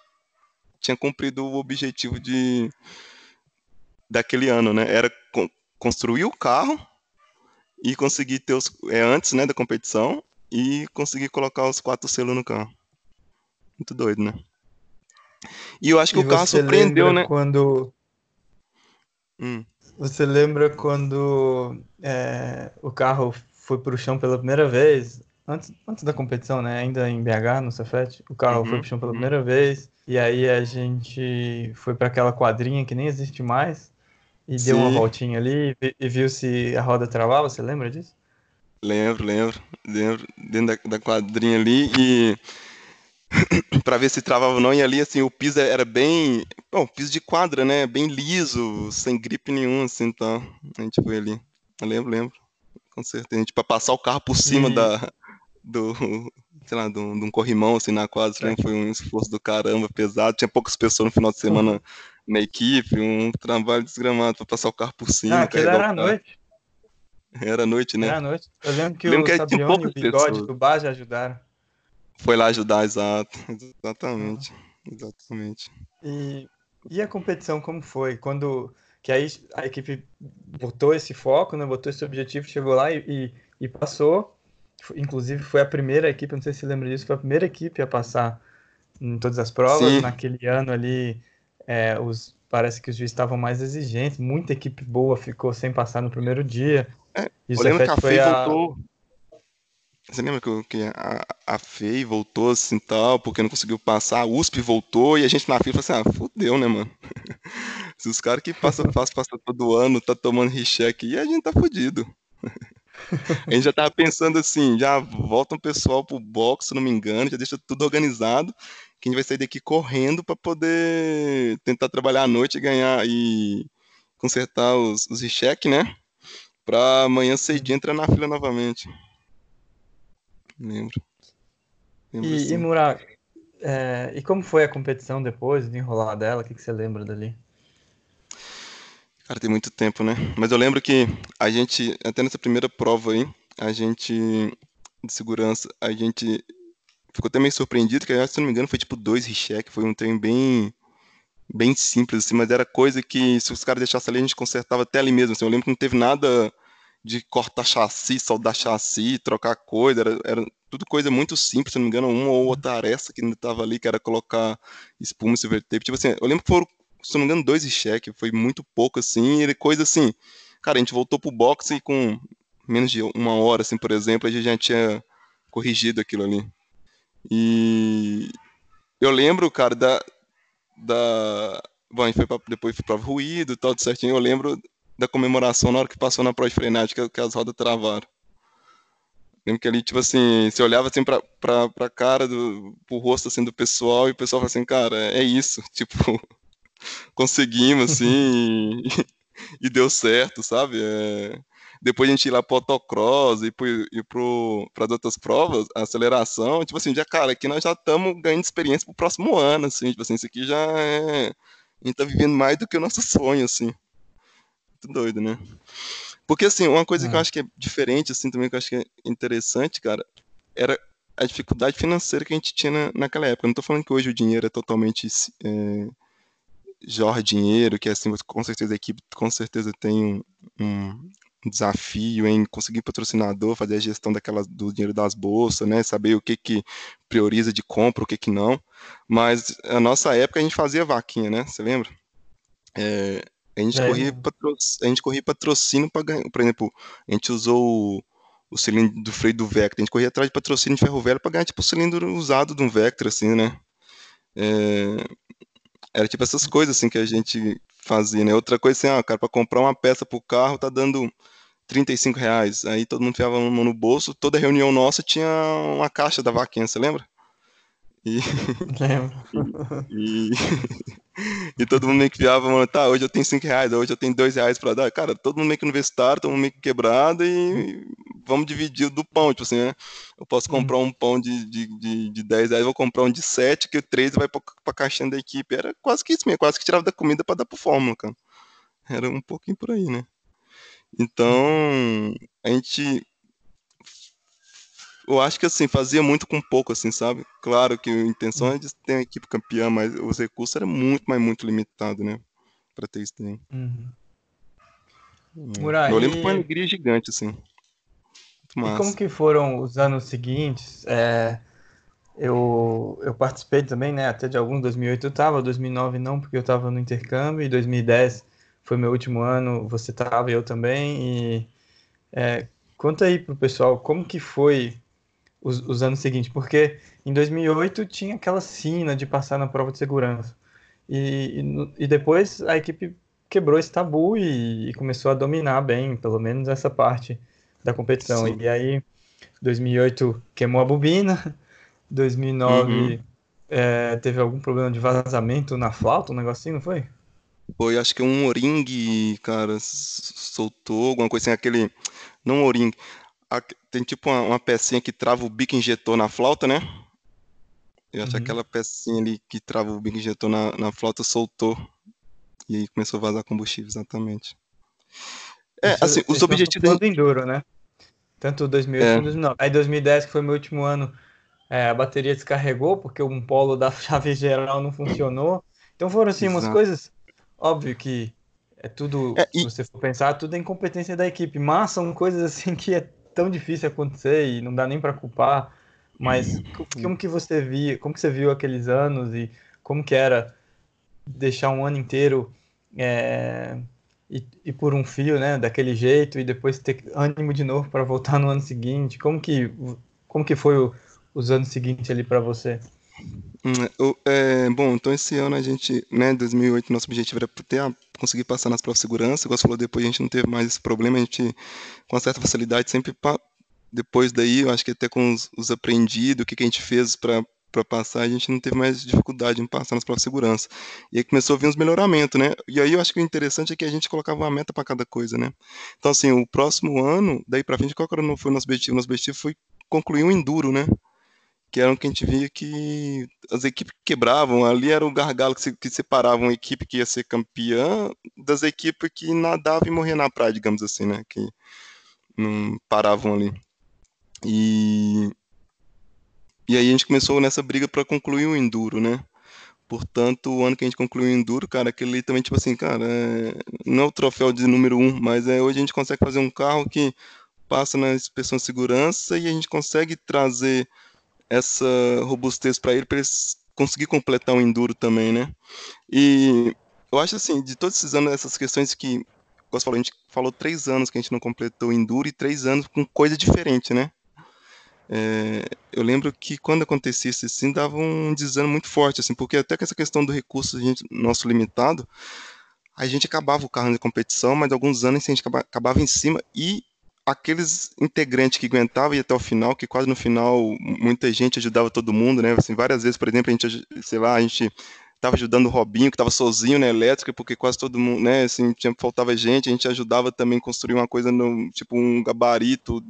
tinha cumprido o objetivo de daquele ano, né? Era construir o carro e conseguir ter os. É, antes né, da competição e conseguir colocar os quatro selos no carro. Muito doido, né? E eu acho que e o carro surpreendeu, né? Quando. Hum. Você lembra quando é, o carro foi para o chão pela primeira vez? Antes, antes da competição, né? Ainda em BH, no Cefet, o carro Uhum, foi para o chão pela uhum. primeira vez. E aí a gente foi para aquela quadrinha que nem existe mais e deu uma Sim. voltinha ali e, e viu se a roda travava. Você lembra disso? Lembro, lembro. Lembro dentro da, da quadrinha ali e <coughs> para ver se travava ou não. E ali, assim, o piso era bem. Bom, piso de quadra, né? Bem liso, sem gripe nenhum, assim, então. A gente foi ali. Eu lembro, lembro. Com certeza. A gente, pra passar o carro por cima E- da. Do. <laughs> Sei lá, de um, corrimão, assim, na quadra. assim, Foi um esforço do caramba, pesado. Tinha poucas pessoas no final de semana na equipe, um trabalho desgramado pra passar o carro por cima. Ah, aquilo era à noite. Era à noite, né? Era à noite. Eu lembro que Lembro o que Sabione e o Bigode pessoas. do já ajudaram. Foi lá ajudar, exato. <laughs> Exatamente. Exatamente. E, e a competição como foi? Quando que aí a equipe botou esse foco, né? Botou esse objetivo, chegou lá e, e, e passou. Inclusive foi a primeira equipe, não sei se você lembra disso, foi a primeira equipe a passar em todas as provas. Sim. Naquele ano ali, é, os, parece que os juízes estavam mais exigentes. Muita equipe boa ficou sem passar no primeiro dia. É, E o Eu lembro que a foi FEI a- voltou. Você lembra que, que a, a FEI voltou assim tal, porque não conseguiu passar, a USP voltou e a gente na fila falou assim: ah, fudeu, né, mano? <laughs> Se os caras que passam fácil, passam todo ano, tá tomando recheque e a gente tá fudido. <laughs> A gente já tava pensando assim, já volta um pessoal pro box, se não me engano, já deixa tudo organizado, que a gente vai sair daqui correndo pra poder tentar trabalhar à noite e ganhar e consertar os, os recheques, né? Pra amanhã cedinho entrar na fila novamente. Lembro. Lembro E, e sim. Murat, é, e como foi a competição depois, de enrolar dela? O que, que você lembra dali? Cara, tem muito tempo, né? Mas eu lembro que a gente, até nessa primeira prova aí, a gente, de segurança, a gente ficou até meio surpreendido, que se não me engano foi tipo dois recheques, foi um trem bem, bem simples, assim, mas era coisa que se os caras deixassem ali, a gente consertava até ali mesmo, assim. Eu lembro que não teve nada de cortar chassi, soldar chassi, trocar coisa, era, era tudo coisa muito simples, se não me engano, uma ou outra aresta que ainda tava ali, que era colocar espuma silver tape. Tipo assim, eu lembro que foram, se não me engano, dois cheques, foi muito pouco assim, e coisa assim. Cara, a gente voltou pro boxe com menos de uma hora, assim, por exemplo, a gente já tinha corrigido aquilo ali. E eu lembro, cara, da. da... Bom, a gente foi pra, depois foi pra ruído e tal, tudo certinho. Eu lembro da comemoração na hora que passou na prova de frenagem, que, que as rodas travaram. Lembro que ali, tipo assim, você olhava assim pra, pra, pra cara, do, pro rosto assim do pessoal, e o pessoal falava assim, cara, é isso, <laughs> tipo, conseguimos, assim, e, <laughs> e deu certo, sabe? É, depois a gente ir lá pro autocross e, pro, e pro, pras outras provas, a aceleração, tipo assim, já, cara, aqui nós já estamos ganhando experiência pro próximo ano, assim, tipo assim, isso aqui já é. A gente tá vivendo mais do que o nosso sonho, assim. Muito doido, né? Porque, assim, uma coisa que eu É. acho que é diferente, assim, também, que eu acho que é interessante, cara, era a dificuldade financeira que a gente tinha na, naquela época. Não tô falando que hoje o dinheiro é totalmente é, jorra dinheiro, que assim, com certeza a equipe com certeza tem um, um desafio em conseguir patrocinador, fazer a gestão daquela, do dinheiro das bolsas, né? Saber o que que prioriza de compra, o que que não. Mas a nossa época a gente fazia vaquinha, né? Você lembra? É, a gente Lembro. corria patrocínio, a gente corria patrocínio para ganhar, por exemplo, a gente usou o, o cilindro do freio do Vectra, a gente corria atrás de patrocínio de ferro velho para ganhar tipo o cilindro usado de um Vectra assim, né? É, era tipo essas coisas assim que a gente fazia, né? Outra coisa assim, ah, cara, para comprar uma peça pro carro tá dando 35 reais. Aí todo mundo enfiava a mão no bolso, toda reunião nossa tinha uma caixa da vaquinha, você lembra? E, <laughs> Lembro. e, <laughs> e todo mundo meio que enfiava, mano, tá, hoje eu tenho 5 reais, hoje eu tenho 2 reais pra dar. Cara, todo mundo meio que universitário, todo mundo meio que quebrado e vamos dividir do pão, tipo assim, né? Eu posso comprar um pão de, de, de, de 10 reais, vou comprar um de 7, que o 3 vai pra, pra caixinha da equipe. Era quase que isso mesmo, quase que tirava da comida pra dar pro fórmula, cara. Era um pouquinho por aí, né? Então, a gente. Eu acho que assim, fazia muito com pouco, assim, sabe? Claro que a intenção é de ter uma equipe campeã, mas os recursos eram muito, mas muito limitados, né? Pra ter isso daí. Uhum. É. Murai, Eu lembro que e- foi uma alegria gigante, assim. Muito E como que foram os anos seguintes? É, eu, eu participei também, né, até de alguns, 2008 eu tava, 2009 não, porque eu tava no intercâmbio, e 2010 foi meu último ano, você estava, eu também, e é, conta aí pro pessoal como que foi os, os, anos seguintes, porque em 2008 tinha aquela sina de passar na prova de segurança, e, e, e depois a equipe quebrou esse tabu e, e, começou a dominar bem, pelo menos essa parte da competição, Sim. e aí 2008 queimou a bobina, <laughs> 2009 uhum. é, teve algum problema de vazamento na flauta, um negocinho, não foi? Foi, acho que um O-ring, cara, soltou alguma coisa assim, aquele. Não O-ring. Tem tipo uma, uma, pecinha que trava o bico injetor na flauta, né? Eu acho uhum. aquela pecinha ali que trava o bico injetor na, na flauta soltou. E aí começou a vazar combustível, exatamente. É, isso, assim, os objetivos. do Enduro, né? Tanto 2008 é. quanto 2009. Aí 2010, que foi meu último ano, é, a bateria descarregou porque um polo da <laughs> chave geral não funcionou. Então foram assim Exato. umas coisas Óbvio que é tudo, é, e... se você for pensar, tudo é incompetência da equipe, mas são coisas assim que é tão difícil acontecer e não dá nem para culpar. Mas como que você via, como que você viu aqueles anos e como que era deixar um ano inteiro é, e, e, por um fio, né, daquele jeito e depois ter ânimo de novo para voltar no ano seguinte? Como que como que foi o, os anos seguintes ali para você? É, bom, então esse ano a gente, né, 2008, nosso objetivo era ter, ah, conseguir passar nas provas de segurança, igual você falou, depois a gente não teve mais esse problema, a gente, com certa facilidade, sempre, depois daí, eu acho que até com os, os aprendidos, o que, que a gente fez para passar, a gente não teve mais dificuldade em passar nas provas de segurança. E aí começou a vir uns melhoramentos, né? E aí eu acho que o interessante é que a gente colocava uma meta para cada coisa, né? Então, assim, o próximo ano, daí para frente, qual foi o nosso objetivo? Nosso objetivo foi concluir um enduro, né? que eram que a gente via que as equipes que quebravam, ali era o gargalo que, se, que separavam a equipe que ia ser campeã das equipes que nadavam e morriam na praia, digamos assim, né? Que não paravam ali. E, e aí a gente começou nessa briga para concluir o Enduro, né? Portanto, o ano que a gente concluiu o Enduro, cara, aquele também, tipo assim, cara, é... não é o troféu de número um, mas é, hoje a gente consegue fazer um carro que passa na inspeção de segurança e a gente consegue trazer essa robustez para ele, para ele conseguir completar o enduro também, né? E eu acho assim, de todos esses anos, essas questões que, você falou, a gente falou três anos que a gente não completou enduro e três anos com coisa diferente, né? É, eu lembro que quando acontecia isso assim, dava um desânimo muito forte, assim, porque até com essa questão do recurso gente, nosso limitado, a gente acabava o carro de competição, mas alguns anos a gente acabava em cima e aqueles integrantes que aguentavam ir até o final, que quase no final muita gente ajudava todo mundo, né? Assim, várias vezes, por exemplo, a gente, sei lá, a gente estava ajudando o Robinho, que estava sozinho na elétrica, porque quase todo mundo, né, assim, tinha, faltava gente, a gente ajudava também a construir uma coisa, no, tipo um gabarito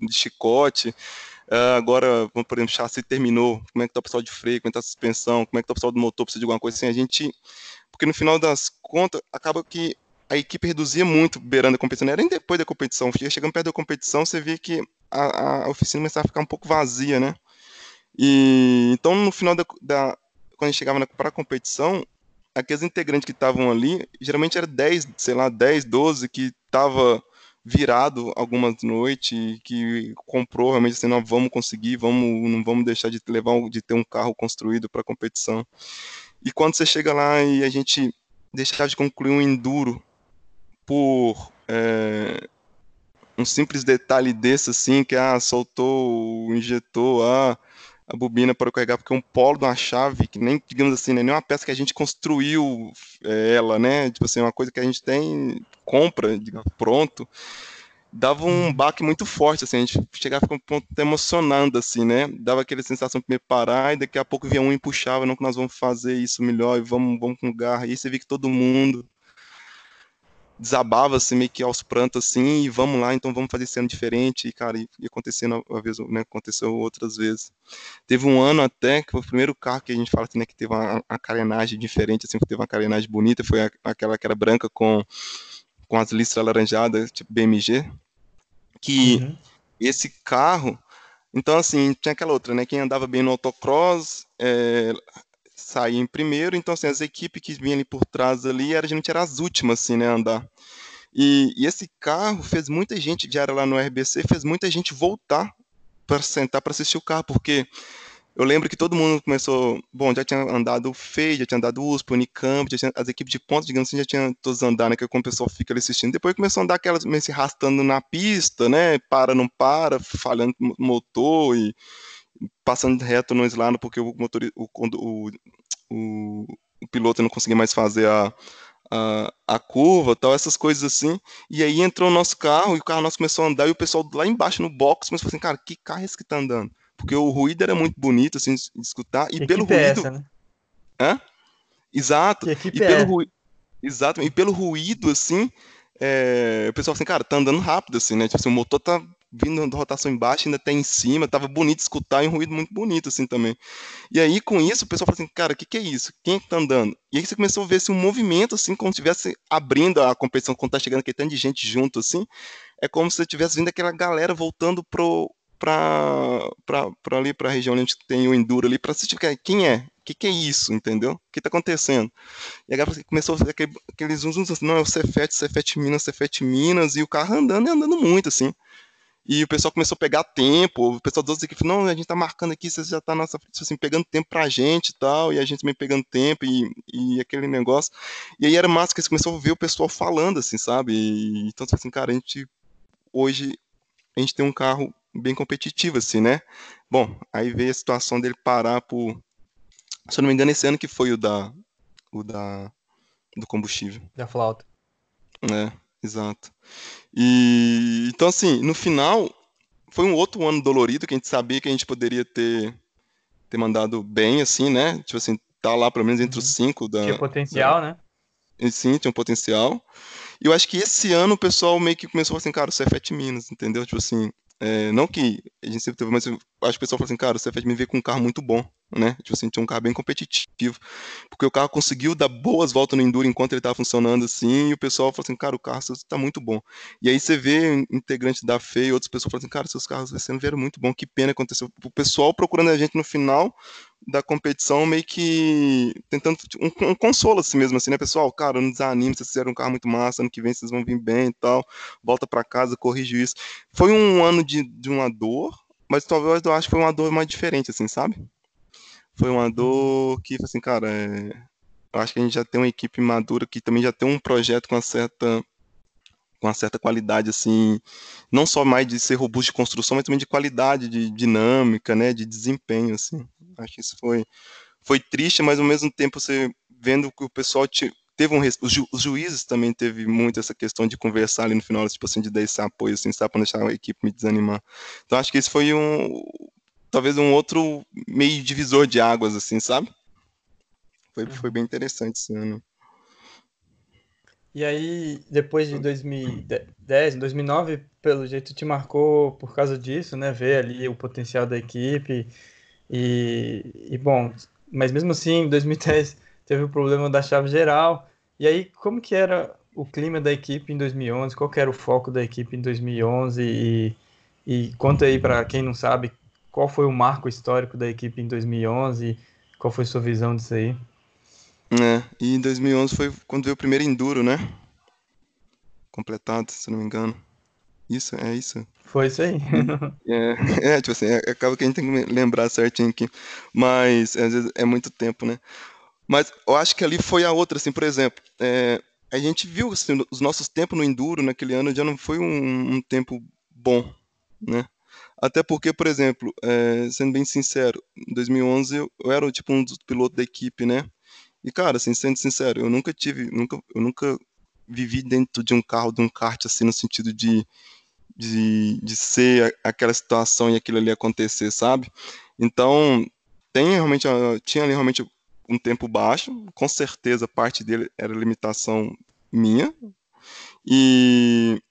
de chicote. Uh, agora, por exemplo, chassi terminou, como é que tá o pessoal de freio, como é que tá a suspensão, como é que tá o pessoal do motor, precisa de alguma coisa assim, a gente... Porque no final das contas, acaba que a equipe reduzia muito beirando a competição, era nem depois da competição, chegando perto da competição, você via que a, a oficina começava a ficar um pouco vazia, né? E então no final da, da quando a gente chegava para a competição, aqueles integrantes que estavam ali, geralmente era 10, sei lá, 10, 12 que tava virado algumas noites, que comprou realmente assim, nós vamos conseguir, vamos, não vamos deixar de levar de ter um carro construído para competição. E quando você chega lá e a gente deixar de concluir um enduro por é, um simples detalhe desse, assim, que ah, soltou o injetor, ah, a bobina para carregar, porque é um polo de uma chave, que nem, digamos assim, né, nem uma peça que a gente construiu é, ela, né? Tipo assim, uma coisa que a gente tem, compra, digamos, pronto. Dava um uhum. baque muito forte, assim, a gente chegava ficar um ponto emocionando, assim, né? Dava aquela sensação de me parar e daqui a pouco vinha um e puxava, não que nós vamos fazer isso melhor e vamos, vamos com garra. E aí você vê que todo mundo desabava assim, meio que aos prantos assim, e vamos lá, então vamos fazer esse ano diferente, e cara, e, e acontecendo uma vez, né, aconteceu outras vezes. Teve um ano até, que foi o primeiro carro que a gente fala assim, né, que teve uma, uma carenagem diferente, assim, que teve uma carenagem bonita, foi aquela que era branca com, com as listras alaranjadas, tipo BMG, que uhum. esse carro, então assim, tinha aquela outra, né, quem andava bem no autocross, é, saía em primeiro, então assim, as equipes que vinham ali por trás ali, era, geralmente eram as últimas, assim, né, a andar. E, e, esse carro fez muita gente, de área lá no RBC, fez muita gente voltar para sentar para assistir o carro, porque eu lembro que todo mundo começou. Bom, já tinha andado o FEI, já tinha andado o USP, Unicamp, já tinha, as equipes de ponta, digamos assim, já tinham todos andando, né? Que é como o pessoal fica ali assistindo. Depois começou a andar aquelas meio se arrastando na pista, né? Para, não para, falhando motor e passando reto no slalom porque o, motor, o, o, o, o piloto não conseguia mais fazer a, a, a, curva, tal, essas coisas assim. E aí entrou o nosso carro e o carro nosso começou a andar e o pessoal lá embaixo no box começou a assim, cara, que carro é esse que tá andando? porque o ruído era muito bonito assim de escutar e Que pelo é ruído, essa, né? hã? Exato. Que E pelo é? ruído, exato. E pelo ruído assim, é, o pessoal assim, cara, tá andando rápido assim, né? Tipo assim, o motor tá vindo de rotação embaixo, ainda tá em cima, tava bonito escutar e um ruído muito bonito assim também. E aí com isso o pessoal fala assim, cara, o que que é isso? Quem é que tá andando? E aí você começou a ver assim, um movimento assim, como se estivesse abrindo a competição, quando tá chegando aquele tanto de gente junto assim, é como se tivesse vindo aquela galera voltando pro para ali para a região onde tem o enduro ali para assistir quem é o que, que é isso entendeu o que está acontecendo e agora começou a fazer aquele, aqueles zum, zum, não é o Cefet Cefet Minas Cefet Minas e o carro andando e andando muito assim e o pessoal começou a pegar tempo, o pessoal das equipes, não, a gente tá marcando aqui, você já tá nossa frente, assim, pegando tempo pra gente e tal, e a gente também pegando tempo, e, e aquele negócio. E aí era massa que você começou a ver o pessoal falando, assim, sabe? E, então, assim, cara, a gente, hoje, a gente tem um carro bem competitivo, assim, né? Bom, aí veio a situação dele parar por, se eu não me engano, esse ano que foi o da, o da, do combustível. Da flauta. É, exato. E então assim, no final foi um outro ano dolorido que a gente sabia que a gente poderia ter ter mandado bem assim, né? Tipo assim, tá lá pelo menos entre os Uhum. cinco da, Tinha potencial, né? e sim, tinha um potencial. E eu acho que esse ano o pessoal meio que começou a falar assim, cara, o Cefet Minas, entendeu? Tipo assim, é, não que a gente sempre teve, mas eu acho que o pessoal falou assim, cara, o Cefet Minas veio com um carro muito bom, né? Tipo assim, tinha um carro bem competitivo, porque o carro conseguiu dar boas voltas no Enduro enquanto ele estava funcionando assim, e o pessoal falou assim, cara, o carro está muito bom. E aí você vê integrantes da FEI e outras pessoas falando assim, cara, seus carros esse ano vieram muito bom, que pena aconteceu. O pessoal procurando a gente no final da competição, meio que tentando um, um consolo assim mesmo, assim, né, pessoal? Cara, não desanime, vocês fizeram um carro muito massa, ano que vem vocês vão vir bem e tal, volta para casa, corrige isso. Foi um ano de, de uma dor, mas talvez eu acho que foi uma dor mais diferente, assim, sabe? Foi uma dor que, assim, cara, é... eu acho que a gente já tem uma equipe madura que também já tem um projeto com uma certa com uma certa qualidade, assim, não só mais de ser robusto de construção, mas também de qualidade, de dinâmica, né, de desempenho, assim. Acho que isso foi, foi triste, mas ao mesmo tempo você vendo que o pessoal te, teve um os, ju, os, juízes também teve muito essa questão de conversar ali no final, tipo assim, de dar esse apoio, assim, sabe, para deixar a equipe me desanimar. Então acho que esse foi um, talvez um outro meio divisor de águas, assim, sabe? Foi, foi bem interessante esse ano. E aí, depois de 2010, 2009, pelo jeito te marcou por causa disso, né? Ver ali o potencial da equipe e, e bom, mas mesmo assim, em 2010 teve o problema da chave geral. E aí, como que era o clima da equipe em 2011? Qual que era o foco da equipe em 2011? E, e conta aí para quem não sabe, qual foi o marco histórico da equipe em 2011? Qual foi sua visão disso aí? É, e em 2011 foi quando veio o primeiro Enduro, né? Completado, se não me engano. Isso, é isso. Foi isso aí. <laughs> é, <laughs> é, tipo assim, é, acaba que a gente tem que lembrar certinho aqui. Mas, às vezes, é muito tempo, né? Mas eu acho que ali foi a outra, assim, por exemplo, é, a gente viu assim, os nossos tempos no Enduro naquele ano já não foi um, um tempo bom, né? Até porque, por exemplo, é, sendo bem sincero, em 2011 eu, era tipo um dos pilotos da equipe, né? E cara, assim, sendo sincero, eu nunca tive, nunca, eu nunca vivi dentro de um carro, de um kart, assim, no sentido de, de, de ser aquela situação e aquilo ali acontecer, sabe? Então, tem realmente, tinha ali realmente um tempo baixo, com certeza parte dele era limitação minha, e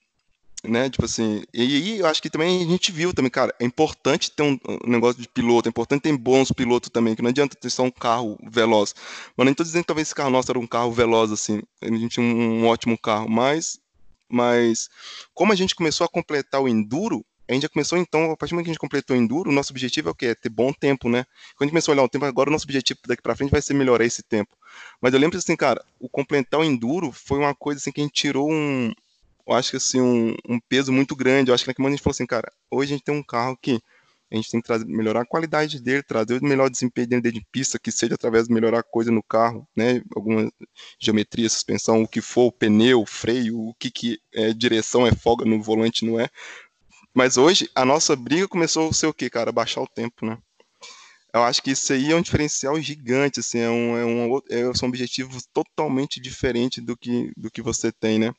né? Tipo assim, e aí eu acho que também a gente viu também, cara, é importante ter um, negócio de piloto, é importante ter bons pilotos também, que não adianta ter só um carro veloz. Mas nem tô dizendo que talvez esse carro nosso era um carro veloz, assim, a gente tinha um, um ótimo carro, mas, mas como a gente começou a completar o Enduro, a gente já começou, então, a partir do momento que a gente completou o Enduro, o nosso objetivo é o quê? É ter bom tempo, né? Quando a gente começou a olhar o tempo, agora o nosso objetivo daqui para frente vai ser melhorar esse tempo. Mas eu lembro assim, cara, o completar o Enduro foi uma coisa assim que a gente tirou um, eu acho que assim, um, um, peso muito grande. Eu acho que naquele momento a gente falou assim, cara, hoje a gente tem um carro que A gente tem que trazer, melhorar a qualidade dele, trazer o melhor desempenho dele de pista, que seja através de melhorar coisa no carro, né? Alguma geometria, suspensão, o que for, pneu, freio, o que, que é direção, é folga no volante, não é. Mas hoje a nossa briga começou a ser o quê, cara? Baixar o tempo, né? Eu acho que isso aí é um diferencial gigante, assim, é um, é um, é, são objetivos totalmente diferentes do que, do que você tem, né?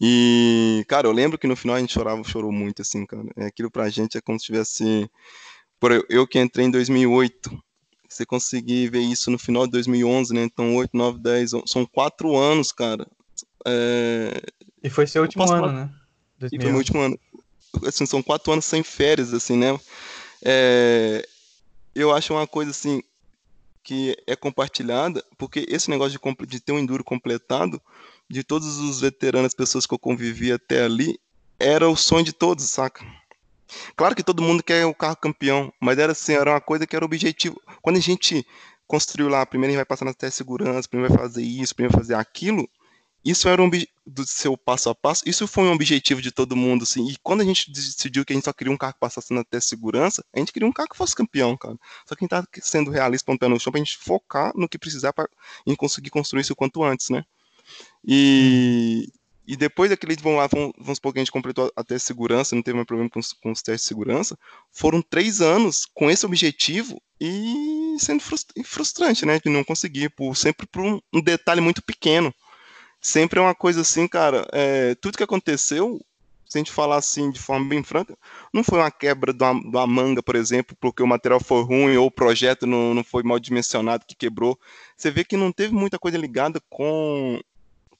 E, cara, eu lembro que no final a gente chorava, chorou muito, assim, cara. É, aquilo pra gente é como se tivesse. Por eu, eu que entrei em 2008, você conseguir ver isso no final de 2011, né? Então, 8, 9, 10, são quatro anos, cara. É... E foi seu último ano, falar... né? 2011. E foi meu último ano. Assim, são quatro anos sem férias, assim, né? É eu acho uma coisa assim que é compartilhada, porque esse negócio de, de ter um enduro completado, de todos os veteranos, as pessoas que eu convivi até ali, era o sonho de todos, saca? Claro que todo mundo quer o carro campeão, mas era assim, era uma coisa que era objetivo. Quando a gente construiu lá, primeiro a gente vai passar na teste de segurança, primeiro vai fazer isso, primeiro vai fazer aquilo, isso era um do seu passo a passo, isso foi um objetivo de todo mundo, assim, e quando a gente decidiu que a gente só queria um carro que passasse na teste segurança, a gente queria um carro que fosse campeão, cara. Só que a gente tá sendo realista, pé no chão, pra gente focar no que precisar pra gente conseguir construir isso o quanto antes, né? E, e depois daquele, vamos lá, vamos, vamos supor que a gente completou a teste de segurança, não teve mais problema com os, com os testes de segurança, foram três anos com esse objetivo e sendo frustrante, né, de não conseguir, por, sempre por um, um detalhe muito pequeno sempre é uma coisa assim, cara, é, tudo que aconteceu, se a gente falar assim de forma bem franca, não foi uma quebra de uma, de uma, manga, por exemplo, porque o material foi ruim ou o projeto não, não foi mal dimensionado que quebrou. Você vê que não teve muita coisa ligada com,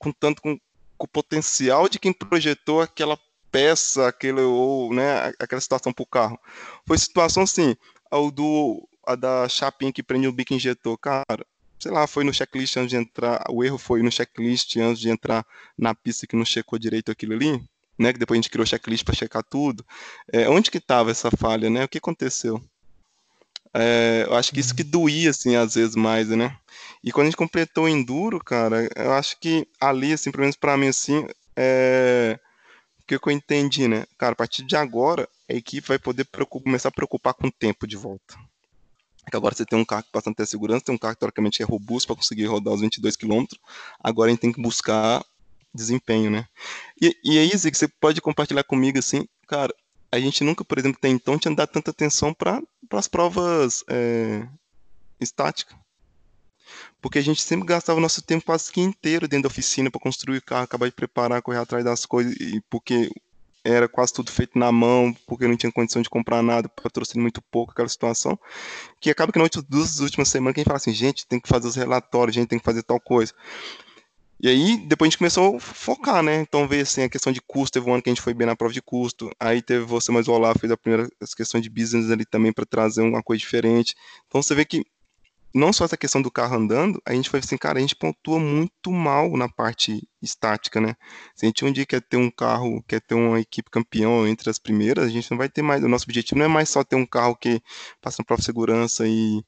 com tanto com, com o potencial de quem projetou aquela peça, aquele ou, né, aquela situação para o carro. Foi situação assim, o do a da chapinha que prende o bico injetor, cara sei lá, foi no checklist antes de entrar, o erro foi no checklist antes de entrar na pista que não checou direito aquilo ali, né? Que depois a gente criou checklist para checar tudo. É, onde que estava essa falha, né? O que aconteceu? É, eu acho que isso que doía, assim, às vezes mais, né? E quando a gente completou o Enduro, cara, eu acho que ali, assim, pelo menos para mim, assim, é... o que eu entendi, né? Cara, a partir de agora, a equipe vai poder começar a preocupar com o tempo de volta que agora você tem um carro que passa até segurança, tem um carro que teoricamente é robusto para conseguir rodar os 22 km, agora a gente tem que buscar desempenho, né? E, e aí, Zig, você pode compartilhar comigo assim, cara, a gente nunca, por exemplo, tem então tinha dado tanta atenção para as provas é, estáticas. Porque a gente sempre gastava nosso tempo quase que inteiro dentro da oficina para construir o carro, acabar de preparar, correr atrás das coisas, e porque era quase tudo feito na mão, porque não tinha condição de comprar nada, patrocínio muito pouco, aquela situação, que acaba que nas duas últimas semanas que a gente fala assim, gente, tem que fazer os relatórios, gente tem que fazer tal coisa. E aí, depois a gente começou a focar, né? Então veio assim, a questão de custo, teve um ano que a gente foi bem na prova de custo, aí teve você mais o Olá, fez a primeira questão de business ali também para trazer uma coisa diferente. Então você vê que não só essa questão do carro andando, a gente foi assim, cara, a gente pontua muito mal na parte estática, né? Se a gente um dia quer ter um carro, quer ter uma equipe campeão entre as primeiras, a gente não vai ter mais. O nosso objetivo não é mais só ter um carro que passa na prova de segurança e,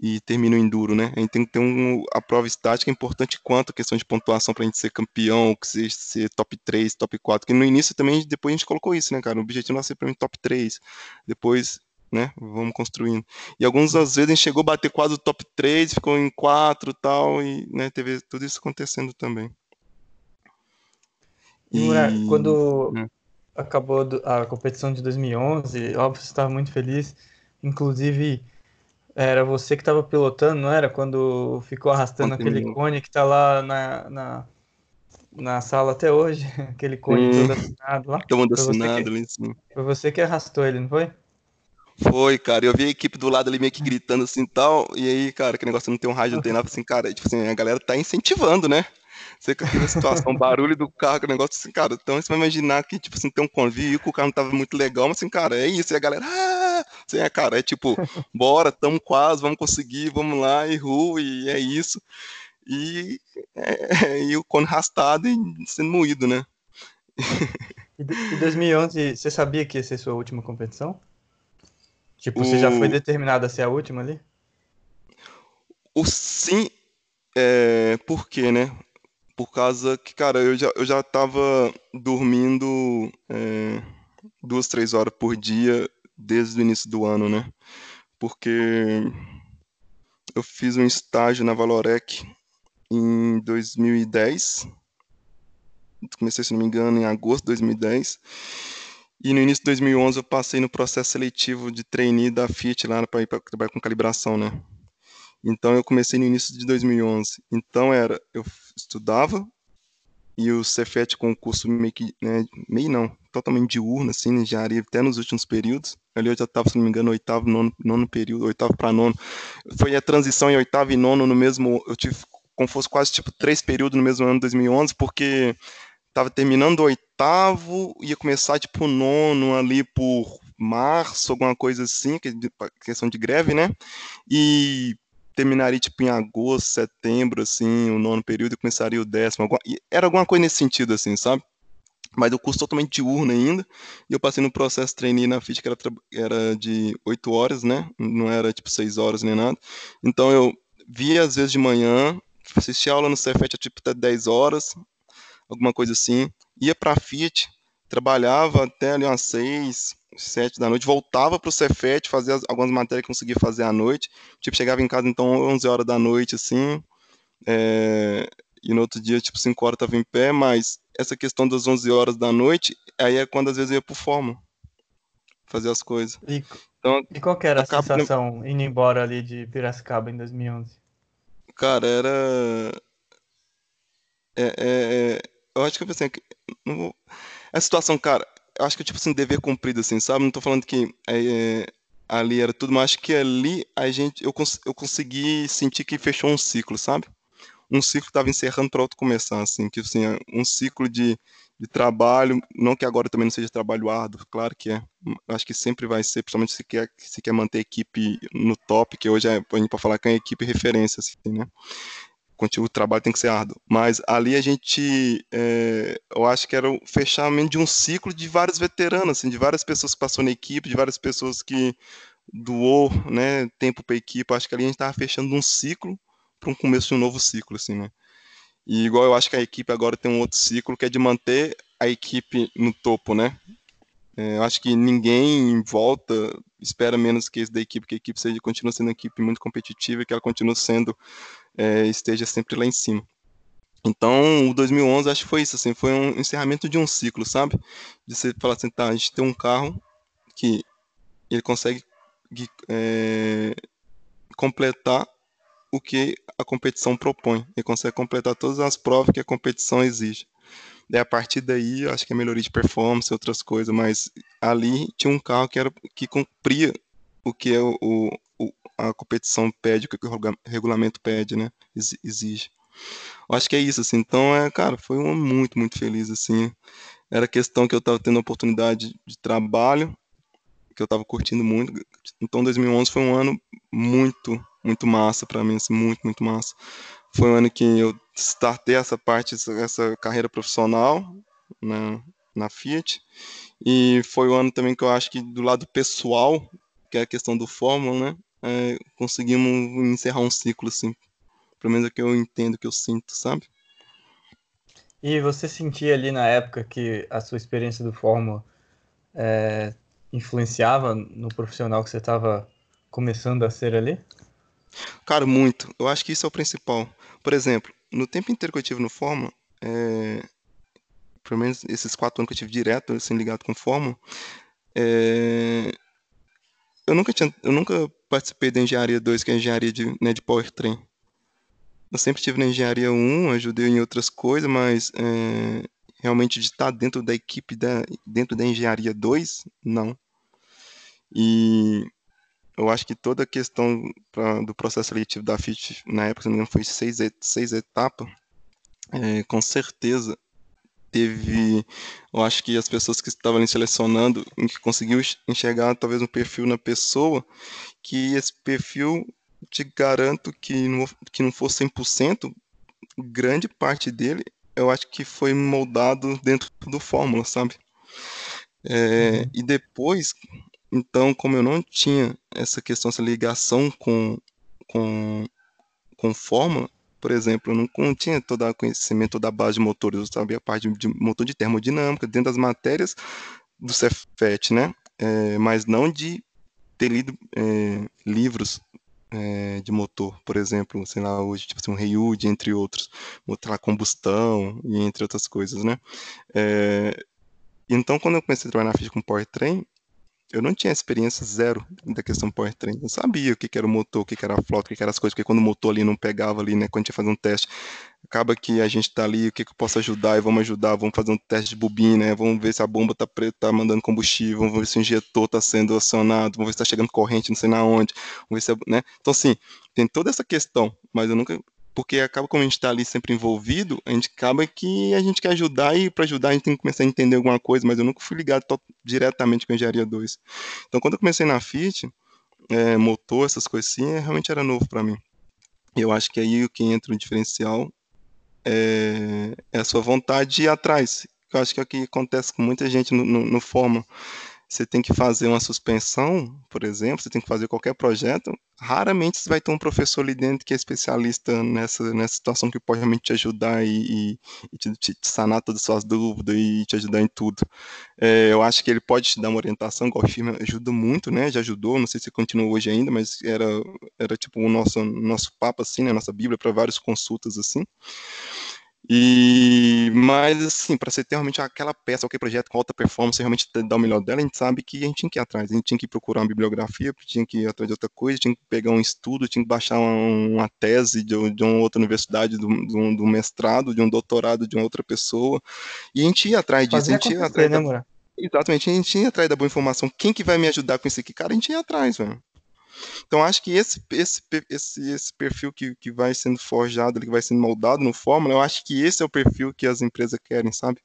e termina o enduro, né? A gente tem que ter um, a prova estática é importante quanto a questão de pontuação para a gente ser campeão, que ser, ser top 3, top 4. Que no início também, depois a gente colocou isso, né, cara? O objetivo não é ser para mim top 3. Depois né? Vamos construindo. E algumas às vezes a gente chegou a bater quase o top 3, ficou em 4 tal, e né, teve tudo isso acontecendo também. E, e quando né? acabou a competição de 2011, óbvio, você estava muito feliz, inclusive era você que estava pilotando, não era? Quando ficou arrastando aquele cone que está lá na, na, na, sala até hoje, <laughs> aquele cone todo assinado lá. Todo assinado ali, sim. Foi você que arrastou ele, não foi? Foi, cara. Eu vi a equipe do lado ali meio que gritando assim e tal. E aí, cara, que negócio não tem um rádio, não tem nada assim, cara. Tipo assim, a galera tá incentivando, né? Você com aquela situação, barulho do carro, o negócio assim, cara. Então você vai imaginar que, tipo assim, tem um convívio, que o carro não tava muito legal, mas assim, cara, é isso. E a galera, ah! Assim, é, cara, é tipo, bora, tamo quase, vamos conseguir, vamos lá, e rua, e é isso. E, é, <laughs> e o cone arrastado e sendo moído, né? E 2011, você sabia que ia ser sua última competição? Tipo, o... você já foi determinado a ser a última ali? O sim, é, por quê, né? Por causa que, cara, eu já, eu já tava dormindo é, duas, três horas por dia desde o início do ano, né? Porque eu fiz um estágio na Valorec em 2010. Comecei, se não me engano, em agosto de 2010. E no início de 2011 eu passei no processo seletivo de trainee da Fiat lá para ir para trabalhar com calibração, né? Então eu comecei no início de 2011. Então era, eu estudava e o Cefet com curso meio que, né, meio não, totalmente diurno, assim, engenharia, até nos últimos períodos. Ali eu já estava, se não me engano, oitavo, nono, nono período, oitavo para nono. Foi a transição em oitavo e nono no mesmo, eu tive como fosse quase tipo três períodos no mesmo ano de 2011, porque estava terminando o oitavo, ia começar tipo o nono ali por março, alguma coisa assim, que questão de greve, né? E terminaria tipo em agosto, setembro, assim, o nono período e começaria o décimo. Alguma, era alguma coisa nesse sentido, assim, sabe? Mas o curso totalmente diurno ainda. E eu passei no processo trainee na FIT, que era, era de oito horas, né? Não era tipo seis horas nem nada. Então eu via às vezes de manhã, assistia aula no Cefet tipo até 10 horas, alguma coisa assim. Ia pra FIT, trabalhava até ali umas 6, sete da noite, voltava para o Cefet, fazia algumas matérias que conseguia fazer à noite, tipo, chegava em casa então 11 horas da noite, assim, é, e no outro dia, tipo, 5 horas estava em pé, mas essa questão das 11 horas da noite, aí é quando às vezes eu ia pro forma, fazer as coisas. E, então, e qual era a sensação indo embora ali de Piracicaba em 2011? Cara, era... É, é, é... eu acho que eu pensei, não vou... a situação, cara, acho que, tipo assim, dever cumprido, assim, sabe? Não tô falando que é, ali era tudo, mas acho que ali a gente, eu, cons eu consegui sentir que fechou um ciclo, sabe? Um ciclo estava encerrando para outro começar, assim, que assim, um ciclo de, de trabalho, não que agora também não seja trabalho árduo, claro que é, acho que sempre vai ser, principalmente se quer, se quer manter a equipe no top, que hoje é, a gente pode falar que é a equipe referência, assim, né? O trabalho tem que ser árduo. Mas ali a gente, é, eu acho que era o fechamento de um ciclo de vários veteranos, assim, de várias pessoas que passou na equipe, de várias pessoas que doou né, tempo para a equipe. acho que ali a gente estava fechando um ciclo para um começo de um novo ciclo, assim, né? E igual eu acho que a equipe agora tem um outro ciclo que é de manter a equipe no topo, né? É, eu acho que ninguém em volta espera menos que esse da equipe, que a equipe seja, continue sendo uma equipe muito competitiva que ela continue sendo é, esteja sempre lá em cima. Então, o 2011 acho que foi isso, assim, foi um encerramento de um ciclo, sabe? De você falar assim, tá, a gente tem um carro que ele consegue é, completar o que a competição propõe. Ele consegue completar todas as provas que a competição exige. Daí, a partir daí, acho que é melhoria de performance, outras coisas, mas ali tinha um carro que, era, que cumpria o que é o, a competição pede, o que o regulamento pede, né? Exige. Eu acho que é isso, assim. Então, é, cara, foi um ano muito, muito feliz, assim. Era questão que eu estava tendo oportunidade de trabalho, que eu estava curtindo muito. Então, 2011 foi um ano muito, muito massa para mim, assim, muito, muito massa. Foi um ano que eu startei essa parte, essa carreira profissional na, na Fiat. E foi o ano também que eu acho que do lado pessoal, que é a questão do Fórmula, né? É, conseguimos encerrar um ciclo, assim. Pelo menos é o que eu entendo, que eu sinto, sabe? E você sentia ali na época que a sua experiência do Fórmula é, influenciava no profissional que você estava começando a ser ali? Cara, muito. Eu acho que isso é o principal. Por exemplo, no tempo inteiro que eu tive no Fórmula, é, pelo menos esses quatro anos que eu tive direto, assim, ligado com Fórmula, é, eu nunca tinha, eu nunca participei da engenharia 2, que é a engenharia de, né, de powertrain. Eu sempre estive na engenharia 1, ajudei em outras coisas, mas é, realmente de estar dentro da equipe, da, dentro da engenharia 2, não. E eu acho que toda a questão pra, do processo seletivo da FIT, na época, se não me engano, foi seis, seis etapas, é, com certeza teve, eu acho que as pessoas que estavam ali selecionando, que conseguiu enxergar talvez um perfil na pessoa, que esse perfil te garanto que não, que não for 100%, grande parte dele eu acho que foi moldado dentro do Fórmula, sabe? É, uhum. E depois, então, como eu não tinha essa questão, essa ligação com, com, com Fórmula, por exemplo, eu não tinha todo o conhecimento da base de motores, eu sabia a parte de motor de termodinâmica, dentro das matérias do Cefet, né? é, mas não de ter lido é, livros é, de motor, por exemplo, sei lá, hoje, tipo assim, um Reyud, entre outros, lá, combustão, e entre outras coisas, né? É, então, quando eu comecei a trabalhar na Fiat com powertrain, eu não tinha experiência zero da questão powertrain. Eu sabia o que, que era o motor, o que, que era a flota, o que, que eram as coisas, porque quando o motor ali não pegava ali, né, quando a gente ia fazer um teste, acaba que a gente está ali, o que, que eu posso ajudar, e vamos ajudar, vamos fazer um teste de bobina, né, vamos ver se a bomba está preta, tá mandando combustível, vamos ver se o injetor está sendo acionado, vamos ver se está chegando corrente, não sei na onde, vamos ver se é, né? Então, assim, tem toda essa questão, mas eu nunca porque acaba como a gente está ali sempre envolvido, a gente acaba que a gente quer ajudar e para ajudar a gente tem que começar a entender alguma coisa, mas eu nunca fui ligado diretamente com a engenharia 2. Então, quando eu comecei na FIT, é, motor, essas coisas assim, é, realmente era novo para mim. Eu acho que aí o que entra no diferencial é, é, a sua vontade de ir atrás. Eu acho que é o que acontece com muita gente no, no, no você tem que fazer uma suspensão, por exemplo, você tem que fazer qualquer projeto, raramente você vai ter um professor ali dentro que é especialista nessa, nessa situação que pode realmente te ajudar e, e, te, te, sanar todas as suas dúvidas e te ajudar em tudo. É, eu acho que ele pode te dar uma orientação, igual o filme ajuda muito, né? Já ajudou, não sei se continua hoje ainda, mas era, era tipo o nosso, nosso papo, assim, né? Nossa Bíblia para várias consultas, assim. E, mas, assim, para você ter realmente aquela peça, aquele projeto com alta performance, realmente dar o melhor dela, a gente sabe que a gente tinha que ir atrás, a gente tinha que procurar uma bibliografia, tinha que ir atrás de outra coisa, tinha que pegar um estudo, tinha que baixar uma, uma tese de, de, uma outra universidade, de um, de um, mestrado, de um doutorado de uma outra pessoa, e a gente ia atrás disso, a gente ia atrás. Né, da... Exatamente, a gente ia atrás da boa informação. Quem que vai me ajudar com isso aqui? Cara, a gente ia atrás, velho. Então, acho que esse, esse, esse, esse perfil que, que vai sendo forjado, que vai sendo moldado no Fórmula, eu acho que esse é o perfil que as empresas querem, sabe?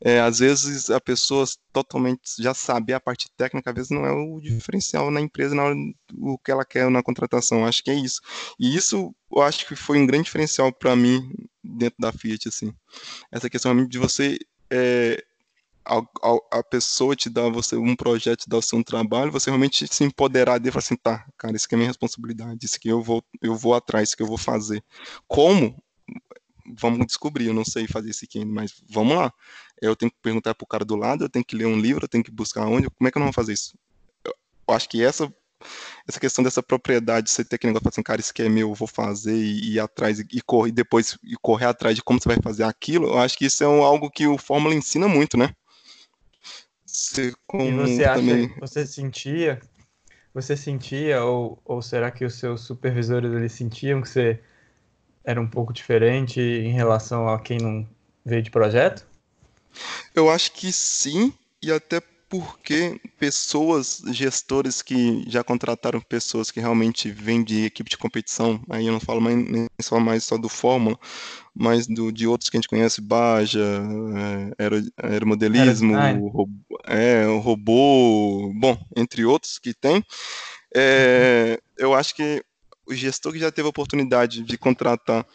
É, às vezes a pessoa totalmente já sabe a parte técnica, às vezes não é o diferencial na empresa, na hora, o que ela quer na contratação. Acho que é isso. E isso eu acho que foi um grande diferencial para mim dentro da Fiat, assim. Essa questão de você é, a, a, a, pessoa te dá você um projeto, te dá você um trabalho, você realmente se empoderar dele e falar assim, tá, cara, isso aqui é minha responsabilidade, isso aqui eu vou, eu vou atrás, isso que eu vou fazer. Como? Vamos descobrir, eu não sei fazer isso aqui ainda, mas vamos lá. Eu tenho que perguntar pro cara do lado, eu tenho que ler um livro, eu tenho que buscar onde, como é que eu não vou fazer isso? Eu, acho que essa essa questão dessa propriedade, você ter aquele negócio assim, cara, isso aqui é meu, eu vou fazer e, ir atrás e, e correr depois e correr atrás de como você vai fazer aquilo, eu acho que isso é um, algo que o Fórmula ensina muito, né? Você e você acha também... que você sentia, você sentia, ou, ou será que os seus supervisores eles sentiam que você era um pouco diferente em relação a quem não veio de projeto? Eu acho que sim, e até porque pessoas, gestores que já contrataram pessoas que realmente vêm de equipe de competição, aí eu não falo mais, nem só mais só do Fórmula, mas do, de outros que a gente conhece, Baja, é, aeromodelismo, robô, é, o robô, bom, entre outros que tem, é, eu acho que o gestor que já teve a oportunidade de contratar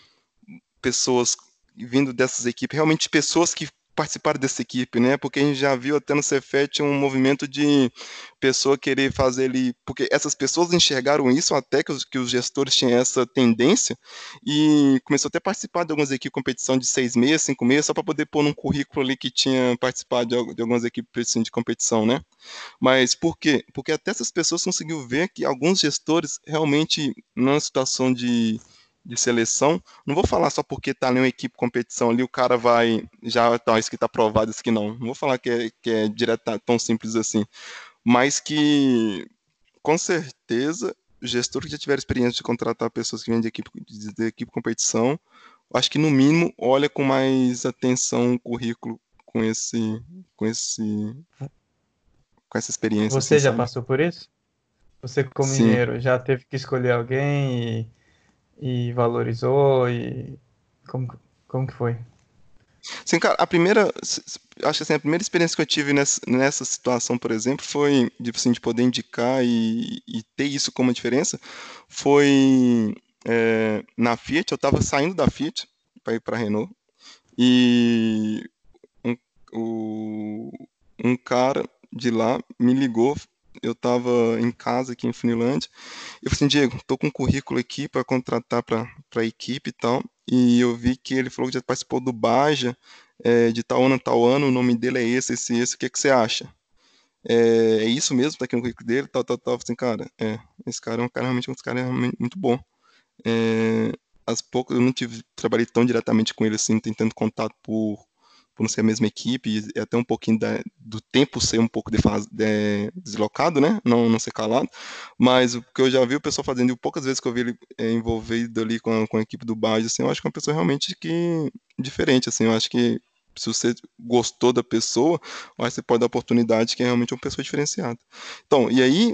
pessoas vindo dessas equipes, realmente pessoas que participar dessa equipe, né? Porque a gente já viu até no Cefet um movimento de pessoa querer fazer ele, porque essas pessoas enxergaram isso até que os, que os gestores tinham essa tendência e começou até a participar de algumas equipes competição de seis meses, cinco meses, só para poder pôr num currículo ali que tinha participado de, de algumas equipes de competição, né? Mas por quê? Porque até essas pessoas conseguiu ver que alguns gestores realmente numa situação de de seleção. Não vou falar só porque tá ali uma equipe competição ali, o cara vai já tá isso que tá provado, isso que não. Não vou falar que é, que é direto, tão simples assim. Mas que com certeza gestores que já tiveram experiência de contratar pessoas que vêm de equipe de, de equipe competição, acho que no mínimo olha com mais atenção o currículo com esse com esse com essa experiência. Você assim, já sabe? passou por isso? Você como Sim. mineiro já teve que escolher alguém e e valorizou e como, como que foi? Sim, cara, a primeira, acho que assim, a primeira experiência que eu tive nessa, nessa situação, por exemplo, foi de, assim, de poder indicar e, e ter isso como diferença, foi é, na Fiat, eu estava saindo da Fiat para ir para Renault, e um, o, um cara de lá me ligou eu estava em casa aqui em Funilândia. Eu falei assim, Diego, estou com um currículo aqui para contratar para a equipe e tal. E eu vi que ele falou que já participou do Baja, é, de tal ano, tal ano, o nome dele é esse, esse, esse. O que, que você acha? é, é isso mesmo, tá aqui no currículo dele, tal, tal, tal. Assim, cara, é, esse cara é um cara realmente um cara realmente muito bom. É, as poucas, eu não tive, trabalhei tão diretamente com ele assim, tentando contato por, por não ser a mesma equipe, e até um pouquinho da, do tempo ser um pouco de, de, deslocado, né? Não, não ser calado. Mas o que eu já vi o pessoal fazendo, e poucas vezes que eu vi ele é, envolvido ali com a, com a equipe do Bajo, assim, eu acho que é uma pessoa realmente que diferente, assim, eu acho que se você gostou da pessoa, você pode dar oportunidade que é realmente uma pessoa diferenciada. Então, e aí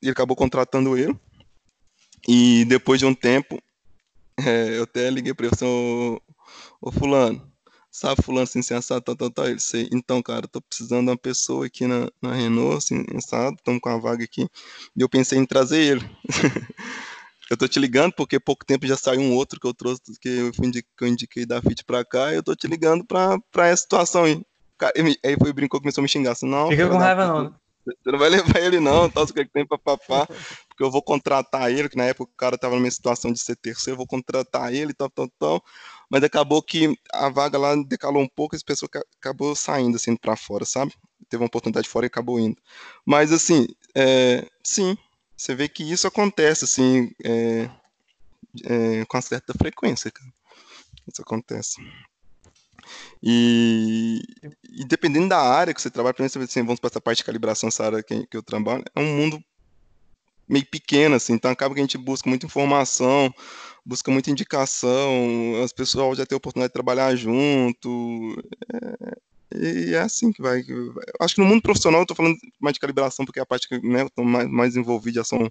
ele acabou contratando ele. E depois de um tempo, <laughs> é, eu até liguei para ele, ô fulano, sabe fulano assim, assim, assado, tal, tal, tal. Ele disse, então, cara, tô precisando de uma pessoa aqui na, na Renault, assim, assado, estamos com a vaga aqui. E eu pensei em trazer ele. <laughs> Eu tô te ligando porque pouco tempo já saiu um outro que eu trouxe, que eu, indiquei, que eu indiquei da FIT pra cá, e eu tô te ligando pra, pra essa situação aí. Aí foi brincou, começou a me xingar assim, não. Fica com raiva não, né? Você não vai levar ele não, tal, o que tem pra papá, porque eu vou contratar ele, que na época o cara tava numa situação de ser terceiro, eu vou contratar ele, tal, tal, tal. Mas acabou que a vaga lá decalou um pouco, esse pessoa acabou saindo assim pra fora, sabe? Teve uma oportunidade fora e acabou indo. Mas assim, é, sim, você vê que isso acontece, assim, é, é, com certa frequência, cara. Isso acontece. E, e, dependendo da área que você trabalha, por exemplo, assim, vamos para essa parte de calibração, essa área que, que eu trabalho, é um mundo meio pequeno, assim, então acaba que a gente busca muita informação, busca muita indicação, as pessoas já têm a oportunidade de trabalhar junto, é, e é assim que vai. Acho que no mundo profissional, eu tô falando mais de calibração, porque é a parte que né, eu tô mais, mais envolvido, já são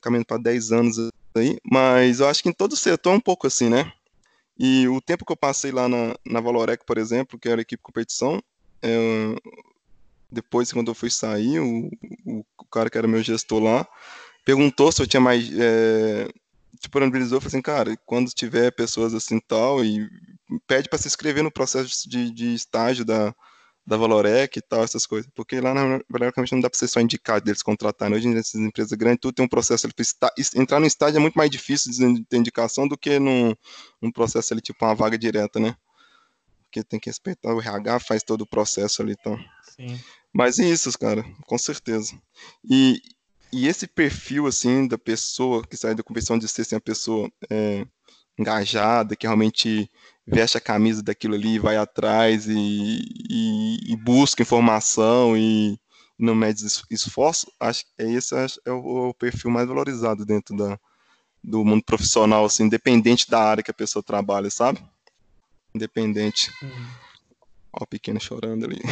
caminhando para 10 anos aí, mas eu acho que em todo setor é um pouco assim, né? E o tempo que eu passei lá na, na Valorec, por exemplo, que era equipe competição, é, depois, quando eu fui sair, o, o, o, cara que era meu gestor lá perguntou se eu tinha mais. É, disponibilizou, falou assim, cara, quando tiver pessoas assim tal, e pede para se inscrever no processo de, de estágio da, da Valorec e tal, essas coisas. Porque lá na Valorec não dá para ser só indicar deles contratarem. Hoje, nessas empresas grandes, tudo tem um processo. entrar no estágio é muito mais difícil de ter indicação do que num, num processo ali, tipo uma vaga direta, né? Porque tem que respeitar o RH, faz todo o processo ali, então. Sim. Mas é isso, cara, com certeza. E, e esse perfil, assim, da pessoa que sai da competição de ser assim, a pessoa é, engajada, que realmente veste a camisa daquilo ali vai atrás e, e, e busca informação e não mede esforço, acho que é esse é o, o perfil mais valorizado dentro da, do mundo profissional, assim, independente da área que a pessoa trabalha, sabe? Independente. Uhum. Ó o pequeno chorando ali.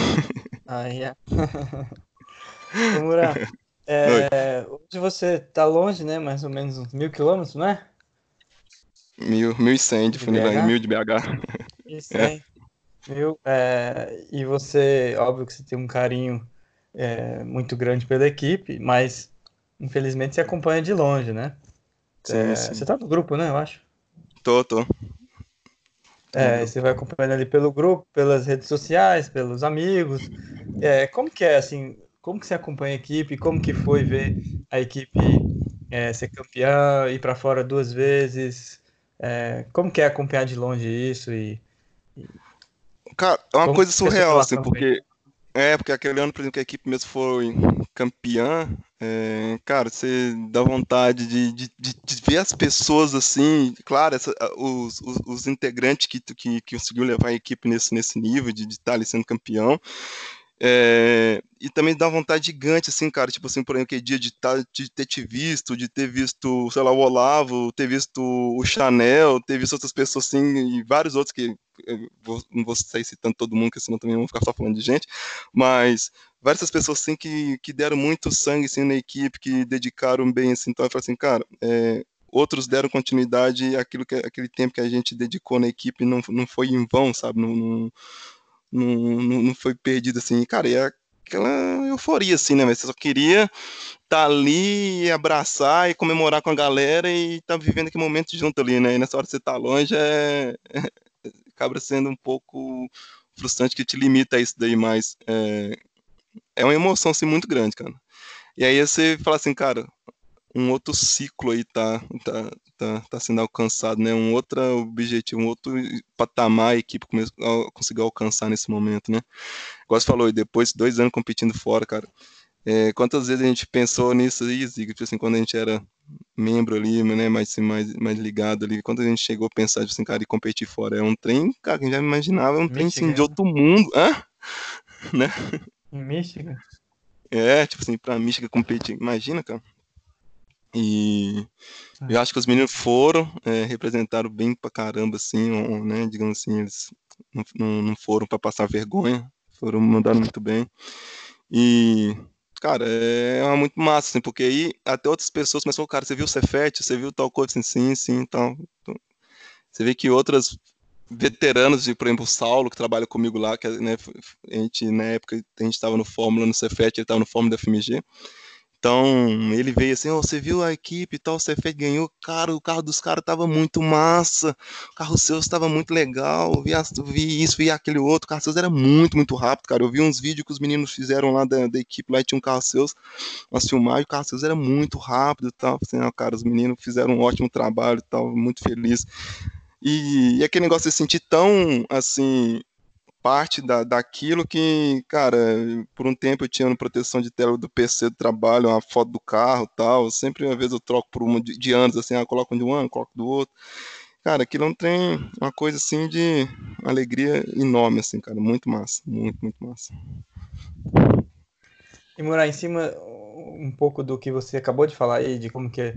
Ah, é. <laughs> Mura, <laughs> é, hoje você tá longe, né? Mais ou menos uns mil quilômetros, não é? Mil, mil e cem de, de Funilândia, mil de BH. Isso é. Mil, é, e você, óbvio que você tem um carinho é, muito grande pela equipe, mas infelizmente você acompanha de longe, né? Sim, é, sim. Você tá no grupo, né? Eu acho. Tô, tô. É, você vai acompanhando ali pelo grupo, pelas redes sociais, pelos amigos. É, como que é, assim, como que você acompanha a equipe? Como que foi ver a equipe é, ser campeã, ir para fora duas vezes? É, como que é acompanhar de longe isso e, e... cara é uma coisa surreal assim porque é porque aquele ano por exemplo que a equipe mesmo foi campeã é, cara você dá vontade de, de, de, de, ver as pessoas assim claro essa, os, os, os, integrantes que, que, que conseguiu levar a equipe nesse, nesse nível de estar ali sendo campeão é, e também dá vontade gigante, assim, cara, tipo assim, por exemplo, dia de, tá, de ter te visto, de ter visto, sei lá, o Olavo, ter visto o Chanel, ter visto outras pessoas, assim, e vários outros que vou, não vou sair citando todo mundo, porque senão também vão ficar só falando de gente, mas várias pessoas, assim, que, que deram muito sangue, assim, na equipe, que dedicaram bem, assim, então eu falo assim, cara, é, outros deram continuidade àquilo que, aquele tempo que a gente dedicou na equipe não, não foi em vão, sabe, não, não não, não, não foi perdido assim. Cara, e é aquela euforia, assim, né? Você só queria estar tá ali, abraçar e comemorar com a galera e estar tá vivendo aquele momento junto ali, né? E nessa hora que você tá longe, é... <laughs> acaba sendo um pouco frustrante que te limita a isso daí, mas é, é uma emoção, assim, muito grande, cara. E aí você fala assim, cara, um outro ciclo aí tá, tá, tá, tá sendo alcançado, né? Um outro objetivo, um outro patamar a equipe conseguiu alcançar nesse momento, né? Igual você falou, depois de dois anos competindo fora, cara, é, quantas vezes a gente pensou nisso aí, Ziga, tipo assim, quando a gente era membro ali, né, mais, assim, mais, mais ligado ali, quando a gente chegou a pensar, tipo assim, cara, de competir fora, é um trem, cara, que a gente já imaginava, é um trem, assim, de outro mundo, hã? <laughs> Né? Em Michigan? É, tipo assim, pra Michigan competir, imagina, cara. E ah. eu acho que os meninos foram, é, representaram bem pra caramba, assim, né? Digamos assim, eles não, não foram para passar vergonha, foram mandaram muito bem. E, cara, é muito massa, assim, porque aí até outras pessoas começam, cara, você viu o Cefete, você viu tal coisa, assim, sim, sim, tal. Então, você vê que outras veteranos, de, por exemplo, o Saulo, que trabalha comigo lá, que né, a gente, na época, a gente estava no Fórmula, no Cefet, ele estava no Fórmula da FMG, então, ele veio assim, oh, você viu a equipe e tal, o Cefet ganhou, cara, o carro dos caras tava muito massa, o carro seu estava muito legal, vi, vi, isso, vi aquele outro, o carro seus era muito, muito rápido, cara, eu vi uns vídeos que os meninos fizeram lá da, da equipe, lá tinha um carro seus, umas filmagens, o carro seus era muito rápido e tal, assim, ó, cara, os meninos fizeram um ótimo trabalho e tal, muito feliz. E, e aquele negócio de se sentir tão, assim, parte da, daquilo que, cara, por um tempo eu tinha no proteção de tela do PC do trabalho, uma foto do carro tal, sempre uma vez eu troco por uma de, de anos, assim, ah, coloco um de um ano, coloco do outro. Cara, aquilo não tem uma coisa assim de alegria enorme, assim, cara, muito massa, muito, muito massa. E morar em cima um pouco do que você acabou de falar aí, de como que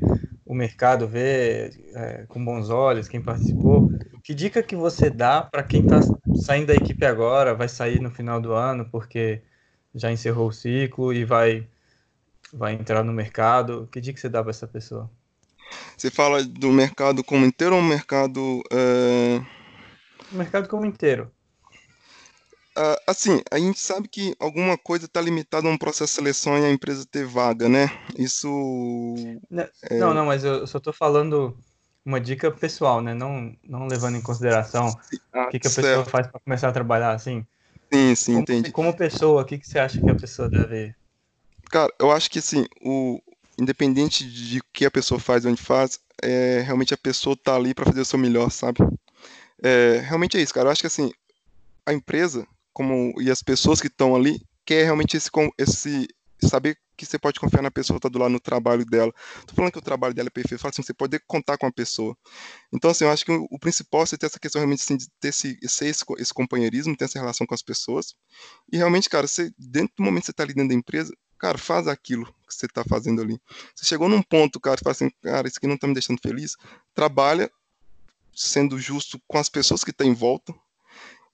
o mercado vê é, com bons olhos, quem participou. Que dica que você dá para quem está saindo da equipe agora, vai sair no final do ano porque já encerrou o ciclo e vai, vai entrar no mercado? Que dica você dá para essa pessoa? Você fala do mercado como inteiro ou mercado... É... O mercado como inteiro. Uh, assim, a gente sabe que alguma coisa está limitada a um processo de seleção e a empresa ter vaga, né? Isso. Não, é... não, não, mas eu só estou falando uma dica pessoal, né? Não, não levando em consideração ah, o que, que a certo. pessoa faz para começar a trabalhar assim. Sim, sim, como, entendi. Como pessoa, o que, que você acha que a pessoa deve. Cara, eu acho que assim, o, independente de que a pessoa faz onde faz, é, realmente a pessoa tá ali para fazer o seu melhor, sabe? É, realmente é isso, cara. Eu acho que assim, a empresa como e as pessoas que estão ali, quer realmente esse, esse saber que você pode confiar na pessoa que está do lado no trabalho dela. Tô falando que o trabalho dela é perfeito, falo assim, você pode contar com a pessoa. Então, assim, eu acho que o, principal é você ter essa questão realmente assim, de ter esse, esse, esse companheirismo, ter essa relação com as pessoas. E realmente, cara, você, dentro do momento que você está ali dentro da empresa, cara, faz aquilo que você está fazendo ali. Você chegou num ponto, cara, e fala assim, cara, isso aqui não está me deixando feliz, trabalha sendo justo com as pessoas que estão tá em volta,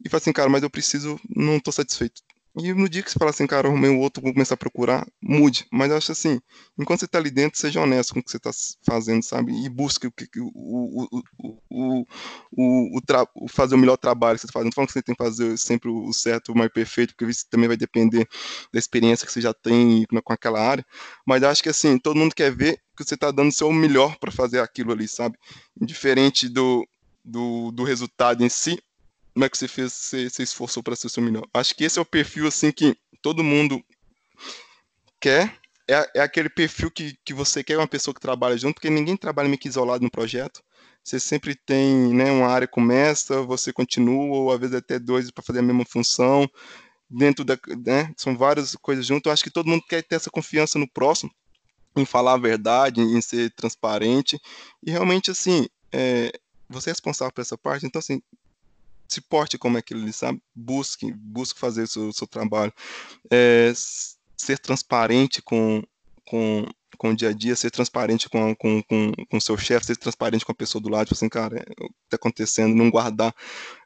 e fala assim, cara, mas eu preciso, não tô satisfeito. E no dia que você fala assim, cara, arrumei o outro, vou começar a procurar, mude. Mas acho assim, enquanto você tá ali dentro, seja honesto com o que você tá fazendo, sabe? E busque o que o, o, o, o, o, fazer o melhor trabalho que você tá fazendo. Não falando que você tem que fazer sempre o certo, o mais perfeito, porque isso também vai depender da experiência que você já tem com aquela área. Mas acho que assim, todo mundo quer ver que você tá dando o seu melhor para fazer aquilo ali, sabe? Indiferente do, do, do resultado em si, como é que você fez, você, você esforçou para ser seu melhor. Acho que esse é o perfil assim que todo mundo quer. É, é aquele perfil que, que você quer uma pessoa que trabalha junto, porque ninguém trabalha meio que isolado no projeto. Você sempre tem né, uma área começa, você continua, ou às vezes até dois para fazer a mesma função. Dentro da. Né, são várias coisas junto. Eu acho que todo mundo quer ter essa confiança no próximo, em falar a verdade, em ser transparente. E realmente, assim, é, você é responsável por essa parte. Então, assim, se porte como ali, sabe? Busque, busque fazer o seu, o seu trabalho. É, ser transparente com, com, com o dia a dia, ser transparente com com, com, com o seu chefe, ser transparente com a pessoa do lado, tipo assim, cara, é, o que está acontecendo, não guardar.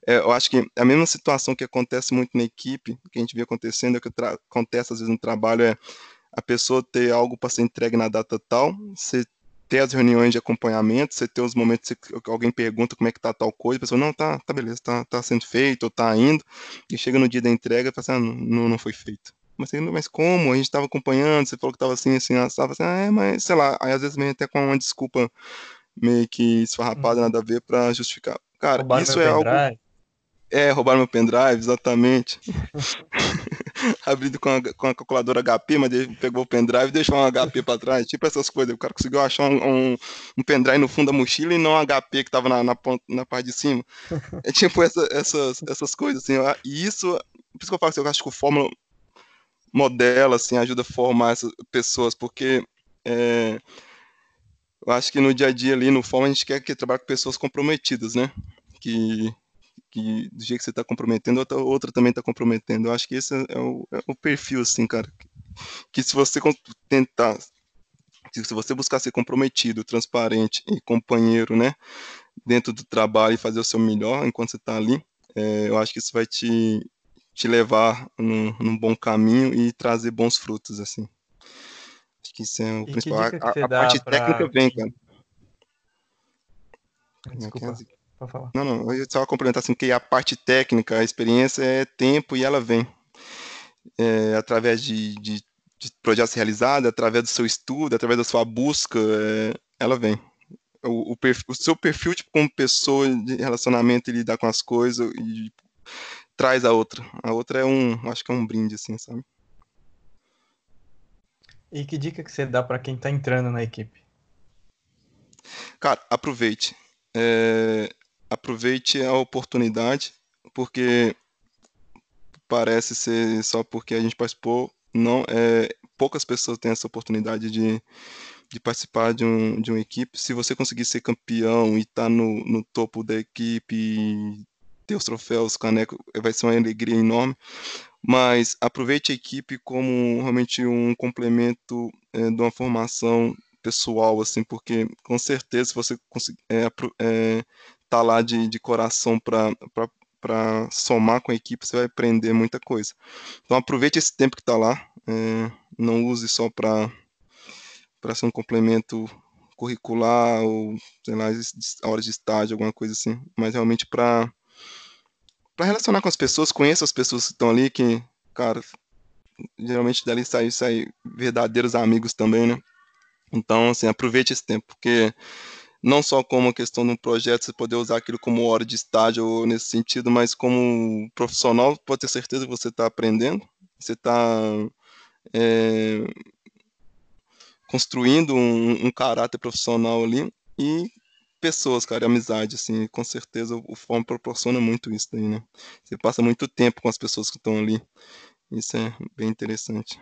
É, eu acho que a mesma situação que acontece muito na equipe, que a gente vê acontecendo, é que acontece às vezes no trabalho, é a pessoa ter algo para ser entregue na data tal, ter as reuniões de acompanhamento, você ter os momentos que alguém pergunta como é que tá tal coisa, a pessoa, não, tá, tá beleza, tá, tá sendo feito, ou tá indo, e chega no dia da entrega e fala assim, ah, não, não foi feito. Mas, mas como? A gente estava acompanhando, você falou que estava assim, assim, estava assim, ah, é, mas sei lá, aí às vezes vem até com uma desculpa meio que esfarrapada, hum. nada a ver, para justificar. Cara, Roubaram isso é algo. É, roubaram meu pendrive, exatamente. <laughs> abrindo com a, com a calculadora HP, mas ele pegou o pendrive e deixou um HP para trás, tipo essas coisas. O cara conseguiu achar um, um, um, pendrive no fundo da mochila e não um HP que estava na, na, na, parte de cima. <laughs> É tipo essa, essas, essas coisas, assim. E isso, por isso que eu falo assim, eu acho que o Fórmula modela, assim, ajuda a formar essas pessoas, porque é, eu acho que no dia a dia ali no Fórmula a gente quer que trabalhe com pessoas comprometidas, né? Que que do jeito que você está comprometendo, outra, outra também está comprometendo. Eu acho que esse é o, é o perfil, assim, cara. Que, que se você tentar, se você buscar ser comprometido, transparente e companheiro, né, dentro do trabalho e fazer o seu melhor enquanto você está ali, é, eu acho que isso vai te, te levar num, num, bom caminho e trazer bons frutos, assim. Acho que isso é o e principal. A, a parte pra... técnica vem, cara. Desculpa. Pode falar. Não, não, eu só complementar assim, que a parte técnica, a experiência é tempo e ela vem. É, através de, de, de, projetos realizados, através do seu estudo, através da sua busca, é, ela vem. O, o, perfil, o, seu perfil tipo, como pessoa de relacionamento e lidar com as coisas e traz a outra. A outra é um, acho que é um brinde, assim, sabe? E que dica que você dá para quem está entrando na equipe? Cara, aproveite. É, aproveite a oportunidade, porque parece ser só porque a gente participou, não é poucas pessoas têm essa oportunidade de, de participar de, um, de uma equipe. Se você conseguir ser campeão e estar tá no, no topo da equipe, ter os troféus, caneco, vai ser uma alegria enorme. Mas aproveite a equipe como realmente um complemento é, de uma formação pessoal, assim, porque com certeza se você conseguir é, é, tá lá de, de coração para somar com a equipe, você vai aprender muita coisa. Então aproveite esse tempo que está lá, é, não use só para ser um complemento curricular ou, sei lá, horas de estágio, alguma coisa assim, mas realmente para para relacionar com as pessoas, conheça as pessoas que estão ali, que, cara, geralmente dali saem sai verdadeiros amigos também, né? Então, assim, aproveite esse tempo, porque não só como a questão de um projeto, você poder usar aquilo como hora de estágio nesse sentido, mas como profissional, pode ter certeza que você está aprendendo, você está é, construindo um, um, caráter profissional ali e pessoas, cara, amizade, assim, com certeza o FOM proporciona muito isso daí, né? Você passa muito tempo com as pessoas que estão ali, isso é bem interessante.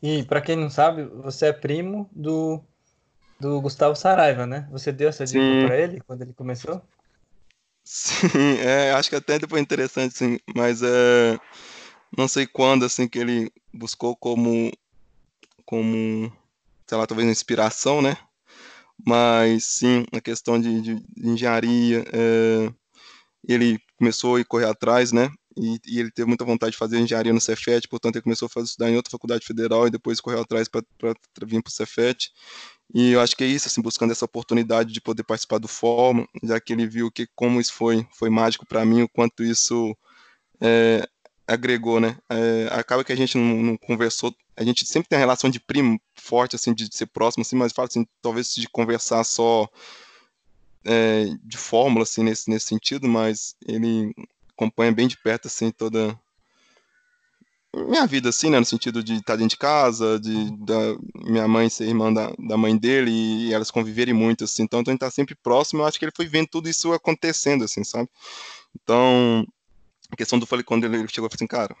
E para quem não sabe, você é primo do do Gustavo Saraiva, né? Você deu essa dica para ele quando ele começou? Sim, é, acho que até depois interessante, sim, mas é, não sei quando, assim, que ele buscou como, como, sei lá, talvez uma inspiração, né? Mas sim, a questão de, de, de engenharia, é, ele começou a correr atrás, né? E, e, ele teve muita vontade de fazer engenharia no Cefet, portanto ele começou a fazer, estudar em outra faculdade federal e depois correu atrás para vir para o Cefet. E eu acho que é isso, assim, buscando essa oportunidade de poder participar do fórum, já que ele viu que como isso foi, foi mágico para mim, o quanto isso é, agregou, né? É, acaba que a gente não, não, conversou, a gente sempre tem a relação de primo forte, assim, de, de ser próximo, assim, mas fala assim, talvez de conversar só é, de fórmula, assim, nesse, nesse sentido, mas ele acompanha bem de perto, assim, toda minha vida, assim, né? No sentido de estar dentro de casa, de da minha mãe ser irmã da, da mãe dele e elas conviverem muito, assim. Então, a gente tá sempre próximo. Eu acho que ele foi vendo tudo isso acontecendo, assim, sabe? Então, a questão do falei quando ele chegou e falou assim, cara,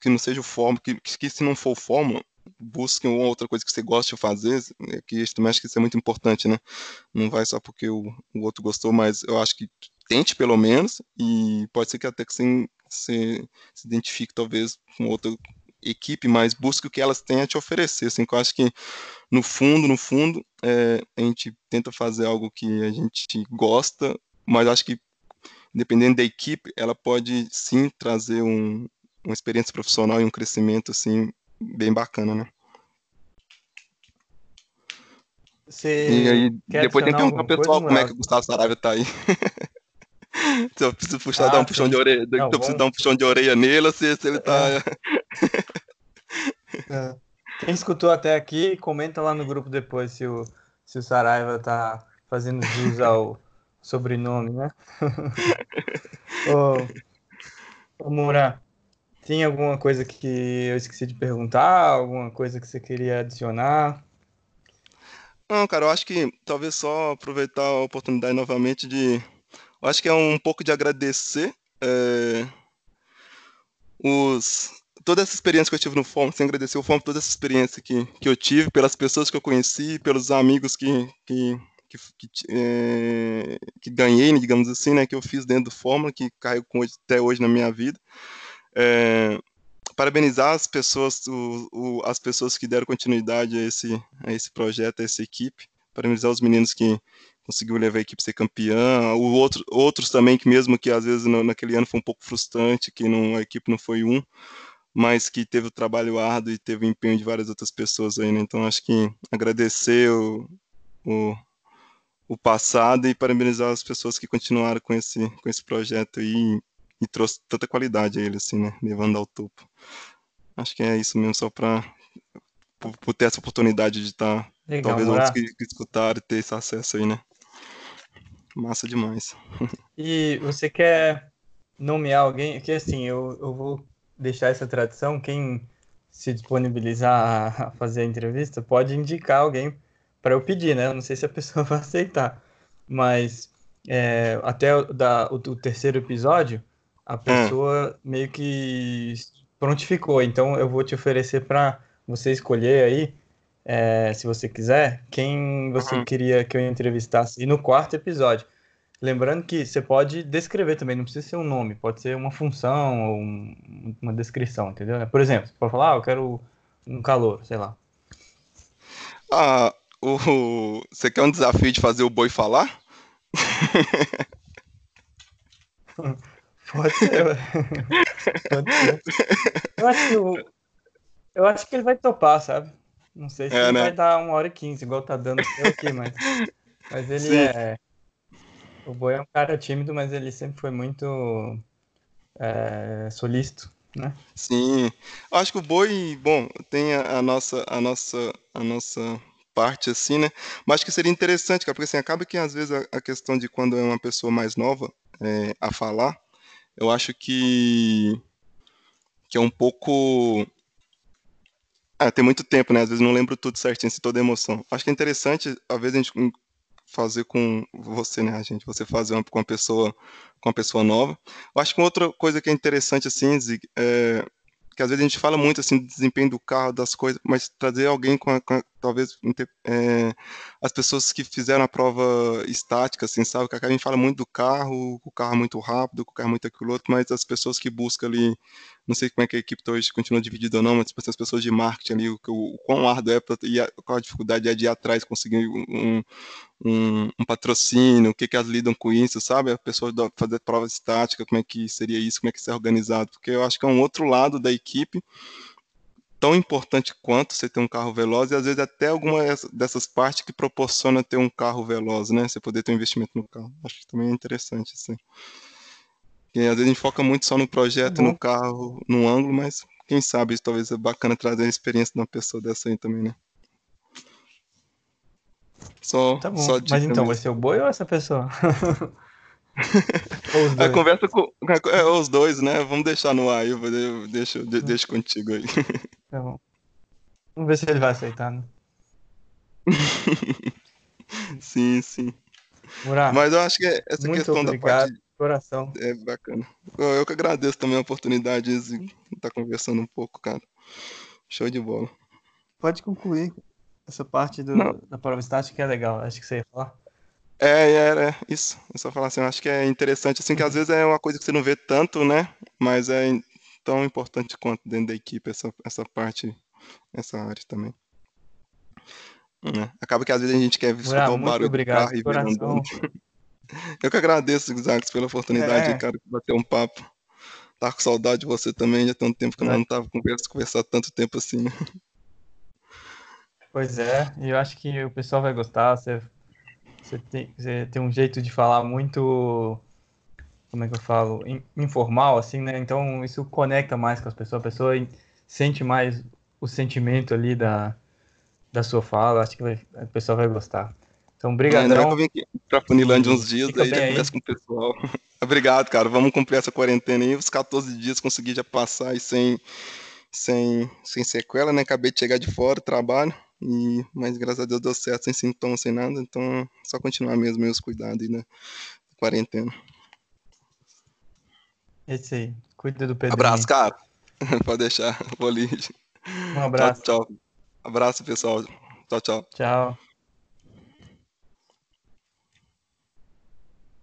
que não seja o fórmula, que, que se não for o fórmula, busque uma outra coisa que você gosta de fazer, né, que também acho que isso é muito importante, né? Não vai só porque o, o outro gostou, mas eu acho que tente pelo menos, e pode ser que até que você você se identifique talvez com outra equipe, mas busque o que elas têm a te oferecer. Assim, eu acho que no fundo, no fundo, é, a gente tenta fazer algo que a gente gosta, mas acho que dependendo da equipe, ela pode sim trazer um, uma experiência profissional e um crescimento assim bem bacana, né? Você e aí, depois tem que perguntar pessoal como é que o Gustavo Saraiva tá aí. <laughs> <laughs> Se eu preciso puxar, ah, dar um puxão de orelha, não, eu preciso dar um puxão de orelha nele, se, se ele tá. É. <laughs> é. Quem escutou até aqui, comenta lá no grupo depois se o, se o Saraiva tá fazendo jus <laughs> ao sobrenome, né? ô, ô Moura, tem alguma coisa que eu esqueci de perguntar? Alguma coisa que você queria adicionar? Não, cara, eu acho que talvez só aproveitar a oportunidade novamente de. Eu acho que é um pouco de agradecer é, os, toda essa experiência que eu tive no FOM, sem agradecer o FOM, toda essa experiência que, que eu tive, pelas pessoas que eu conheci, pelos amigos que, que, que, que, é, que ganhei, digamos assim, né, que eu fiz dentro do Fórmula, que hoje, até hoje na minha vida. É, parabenizar as pessoas, o, o, as pessoas que deram continuidade a esse, a esse projeto, a essa equipe. Parabenizar os meninos que conseguiu levar a equipe a ser campeã, o outro, outros também que mesmo que às vezes no, naquele ano foi um pouco frustrante, que não, a equipe não foi um, mas que teve o trabalho árduo e teve o empenho de várias outras pessoas aí, né? Então acho que agradecer o, o, o, passado e parabenizar as pessoas que continuaram com esse, com esse projeto aí e trouxe tanta qualidade a ele, assim, né? Levando ao topo. Acho que é isso mesmo, só para por, ter essa oportunidade de estar, tá, Legal, talvez outros que, que escutaram ter esse acesso aí, né? Massa demais. E você quer nomear alguém? Que assim, eu, eu vou deixar essa tradição, quem se disponibilizar a fazer a entrevista pode indicar alguém para eu pedir, né? Eu não sei se a pessoa <laughs> vai aceitar, mas é, até o, da, o, o, terceiro episódio, a pessoa hum. meio que prontificou. Então eu vou te oferecer para você escolher aí, é, se você quiser, quem você uhum. queria que eu entrevistasse. E no quarto episódio, Lembrando que você pode descrever também, não precisa ser um nome, pode ser uma função ou um, uma descrição, entendeu? Por exemplo, você pode falar, ah, eu quero um calor, sei lá. Ah, o... você quer um desafio de fazer o boi falar? <laughs> pode ser, <laughs> pode ser. Eu acho que, eu acho que ele vai topar, sabe? Não sei se é, ele né? vai dar uma hora e quinze, igual tá dando aqui, mas, mas ele Sim. é o Boi é um cara tímido, mas ele sempre foi muito é, solícito, né? Sim, acho que o Boi, bom, tem a, a, nossa, a nossa, a nossa parte assim, né? Mas acho que seria interessante, cara, porque assim acaba que às vezes a, a questão de quando é uma pessoa mais nova é, a falar, eu acho que que é um pouco ah, tem muito tempo, né? Às vezes não lembro tudo certinho, assim, toda a emoção. Acho que é interessante, às vezes, a gente fazer com você, né, gente? Você fazer uma, com uma pessoa com uma pessoa nova. Eu acho que outra coisa que é interessante assim, Zig, é que às vezes a gente fala muito assim do desempenho do carro, das coisas, mas trazer alguém com, a, com a, talvez é, as pessoas que fizeram a prova estática, assim, sabe? Que a gente fala muito do carro, o carro é muito rápido, o carro é muito aquilo outro, mas as pessoas que buscam ali, não sei como é que a equipe tá hoje continua dividida ou não, mas tipo, as pessoas de marketing ali, o, o, o quão árduo é e a, qual a dificuldade é de ir atrás, conseguir um, um, um patrocínio, o que que elas lidam com isso, sabe? A pessoa fazer prova estática, como é que seria isso, como é que isso é organizado, porque eu acho que é um outro lado da equipe tão importante quanto você ter um carro veloz e às vezes até alguma dessas partes que proporciona ter um carro veloz, né? Você poder ter um investimento no carro. Acho que também é interessante, assim. E às vezes a gente foca muito só no projeto, uhum. no carro, no ângulo, mas quem sabe talvez é bacana trazer a experiência de uma pessoa dessa aí também, né? Só, tá bom. Só mas então, mesmo. vai ser o boi ou essa pessoa? <laughs> a conversa com é, os dois, né? Vamos deixar no ar, eu, eu deixo, de, deixo contigo aí. <laughs> Tá bom. Vamos ver se ele vai aceitar, né? <laughs> sim, sim. Murá, Mas eu acho que essa questão obrigado, da parte. Coração. É bacana. Eu, eu que agradeço também a oportunidade de estar conversando um pouco, cara. Show de bola. Pode concluir essa parte do, da prova estática que é legal, acho que você ia falar. É, é, é, isso. Eu só falar assim, eu acho que é interessante, assim, que às vezes é uma coisa que você não vê tanto, né? Mas é tão importante quanto dentro da equipe essa, essa parte, essa área também. É. Acaba que às vezes a gente quer escutar o barulho obrigado, do carro e. <laughs> Eu que agradeço, Zax, pela oportunidade, é. cara, de bater um papo. Tá com saudade de você também, já tem um tempo que eu não tava conversando, conversar tanto tempo assim. <laughs> Pois é, e eu acho que o pessoal vai gostar, você você tem, você tem um jeito de falar muito, como é que eu falo, informal, assim, né? Então isso conecta mais com as pessoas, a pessoa sente mais o sentimento ali da, da sua fala, acho que vai, a pessoa vai gostar. Então, obrigado. Ainda vai que eu vim aqui pra Funilândia uns dias, aí já começa com o pessoal. <laughs> obrigado, cara. Vamos cumprir essa quarentena aí, os 14 dias conseguir já passar aí sem, sem, sem sequela, né? Acabei de chegar de fora, trabalho. E, mas graças a Deus deu certo, sem sintomas, sem nada. Então, só continuar mesmo meus cuidados aí, né? Quarentena. É Esse aí. Cuida do Pedro. Abraço, cara. <laughs> Pode deixar. Vou ali. Um abraço. Tchau, tchau. Abraço, pessoal. Tchau, tchau. Tchau.